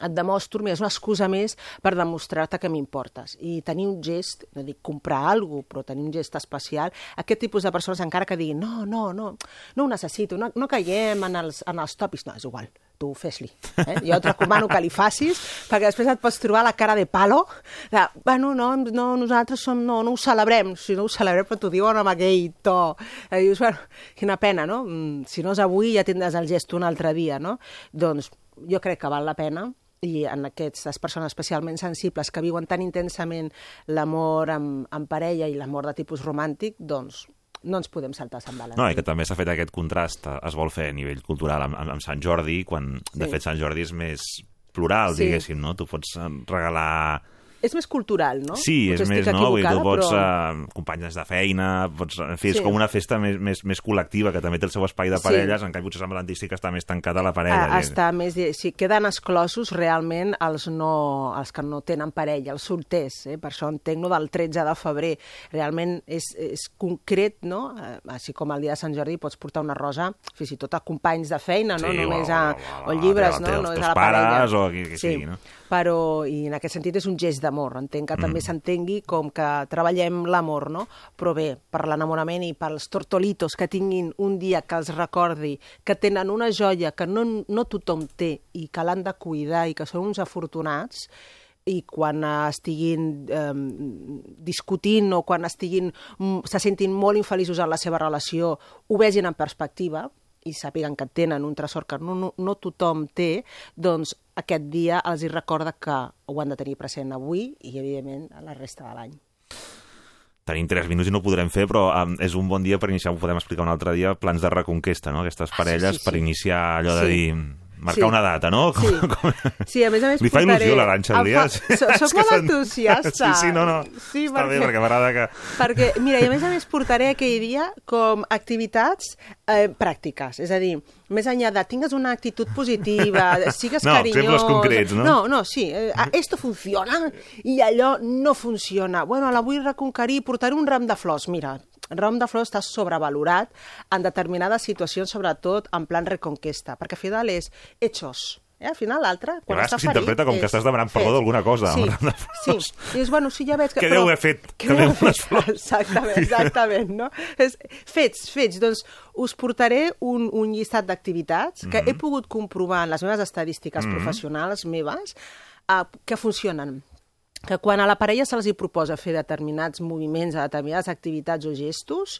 et demostro, mira, és una excusa més per demostrar-te que m'importes. I tenir un gest, no dic comprar alguna cosa, però tenir un gest especial, aquest tipus de persones encara que diguin no, no, no, no ho necessito, no, no caiem en els, en els tòpics, no, és igual. tu fes-li. Eh? Jo et recomano que li facis, perquè després et pots trobar la cara de palo, de, bueno, no, no nosaltres som, no, no ho celebrem, si no ho celebrem, però t'ho diuen amb aquell to. I dius, bueno, quina pena, no? Mm, Si no és avui, ja tindràs el gest un altre dia, no? Doncs jo crec que val la pena i en aquestes persones especialment sensibles que viuen tan intensament l'amor amb, amb parella i l'amor de tipus romàntic, doncs no ens podem saltar Sant Valentí. No, i que també s'ha fet aquest contrast, eh, es vol fer a nivell cultural amb, amb, Sant Jordi, quan de Sí. fet Sant Jordi és més plural, Sí. diguéssim, no? Tu pots eh, regalar... És més cultural, no? Sí, és Potser més, estic no? Vull dir, tu pots... però- Eh, companyes de feina, pots... En fi, és Sí. com una festa més, més, més col·lectiva, que també té el seu espai de Sí. parelles, en canvi potser sí que està més tancat a la parella. Ah, està més... Sí, queden exclosos realment els, no, els que no tenen parella, els solters. Eh? Per això entenc no, del 13 de febrer. Realment és, és concret, no? Eh, Així com el dia de Sant Jordi pots portar una rosa fins i tot a companys de feina, no? Sí, Només o- a, o- o llibres, o- no? als no és a la pares parella. o a qui- qui sigui, no? Però, i en aquest sentit és un gest d'amor. Entenc que Mm. també s'entengui com que treballem l'amor, no? Però bé, per l'enamorament i pels tortolitos que tinguin un dia que els recordi que tenen una joia que no, no tothom té i que l'han de cuidar i que són uns afortunats, i quan estiguin eh, discutint o quan estiguin, mm, se sentin molt infeliços en la seva relació, ho vegin en perspectiva i sàpiguen que tenen un tresor que no, no, no tothom té, doncs aquest dia els hi recorda que ho han de tenir present avui i, evidentment, la resta de l'any. Tenim 3 minuts i no ho podrem fer, però um, és un bon dia per iniciar, ho podem explicar un altre dia, plans de reconquesta, no? Aquestes parelles Ah, sí, sí. per iniciar allò de Sí. dir... Marcar Sí. una data, no? Sí. Sí, a més a més Li fa portaré- il·lusió l'Arantxa Em Elias. fa- Soc que molt se'n- entusiasta. Sí, sí, no, no. Sí, Està bé, perquè m'agrada que... Perquè, mira, i a més a més portaré aquell dia com activitats eh, pràctiques. És a dir, més enllà de tingues una actitud positiva, sigues No, carinyós... exemples concrets, no? No, no, sí. Eh, esto funciona i allò no funciona. Bueno, la vull reconquerir, portaré un ram de flors. Mira, ram de flors està sobrevalorat en determinades situacions, sobretot en plan reconquesta, perquè al final és hechos. Eh? Al final l'altre, quan està que s'interpreta ferit, com que és estàs demanant perdó d'alguna cosa, Sí, sí. I dius, bueno, sí, ja veig que... Què deu haver fet? Que deu haver fet? Exactament, exactament, no? És, fets, fets. Doncs us portaré un, un llistat d'activitats que he Mhm. pogut comprovar en les meves estadístiques Mhm. professionals meves uh, que funcionen que quan a la parella se'ls hi proposa fer determinats moviments, a determinades activitats o gestos,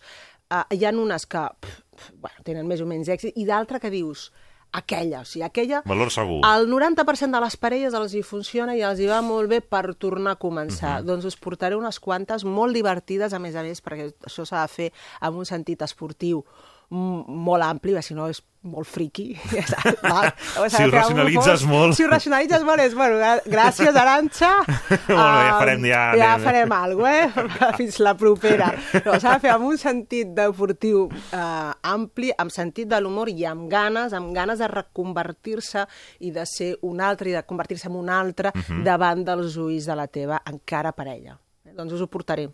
uh, hi ha unes que pf, pf, bueno, tenen més o menys èxit i d'altres que dius aquella, o sigui, aquella... Valor segur. El 90% de les parelles els hi funciona i els hi va molt bé per tornar a començar. Doncs us portaré unes quantes molt divertides, a més a més, perquè això s'ha de fer amb un sentit esportiu molt ampli, si no és molt friqui. De Si ho racionalitzes fons. molt. Si ho racionalitzes molt és, bueno, gràcies, Arantxa. Molt bé, ja farem, ja Ja anem. farem alguna cosa, eh? Fins la propera. No, S'ha de fer amb un sentit deportiu eh, ampli, amb sentit de l'humor i amb ganes, amb ganes de reconvertir-se i de ser un altre i de convertir-se en un altre Mhm. davant dels ulls de la teva encara parella. Doncs us ho portaré.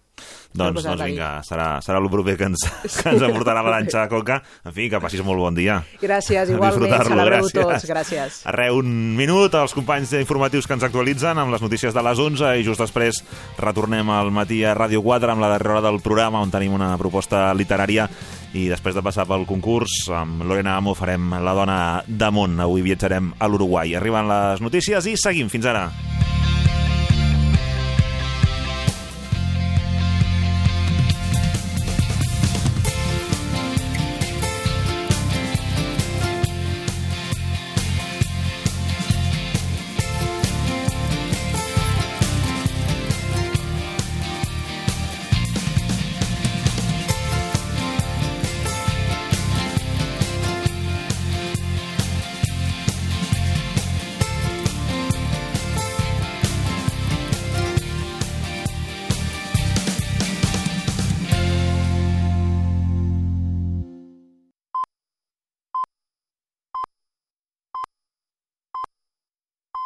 Doncs, doncs vinga, serà, serà el proper que ens, que ens aportarà l'Aranxa Coca. En fi, que passis molt bon dia. Gràcies, A igualment. Celebreu gràcies. tots. Gràcies. Arreu un minut als companys informatius que ens actualitzen amb les notícies de les 11 i just després retornem al matí a Ràdio 4 amb la darrera hora del programa on tenim una proposta literària i després de passar pel concurs amb Lorena Amo farem La dona de món. Avui viatjarem a l'Uruguai. Arriben les notícies i seguim. Fins ara.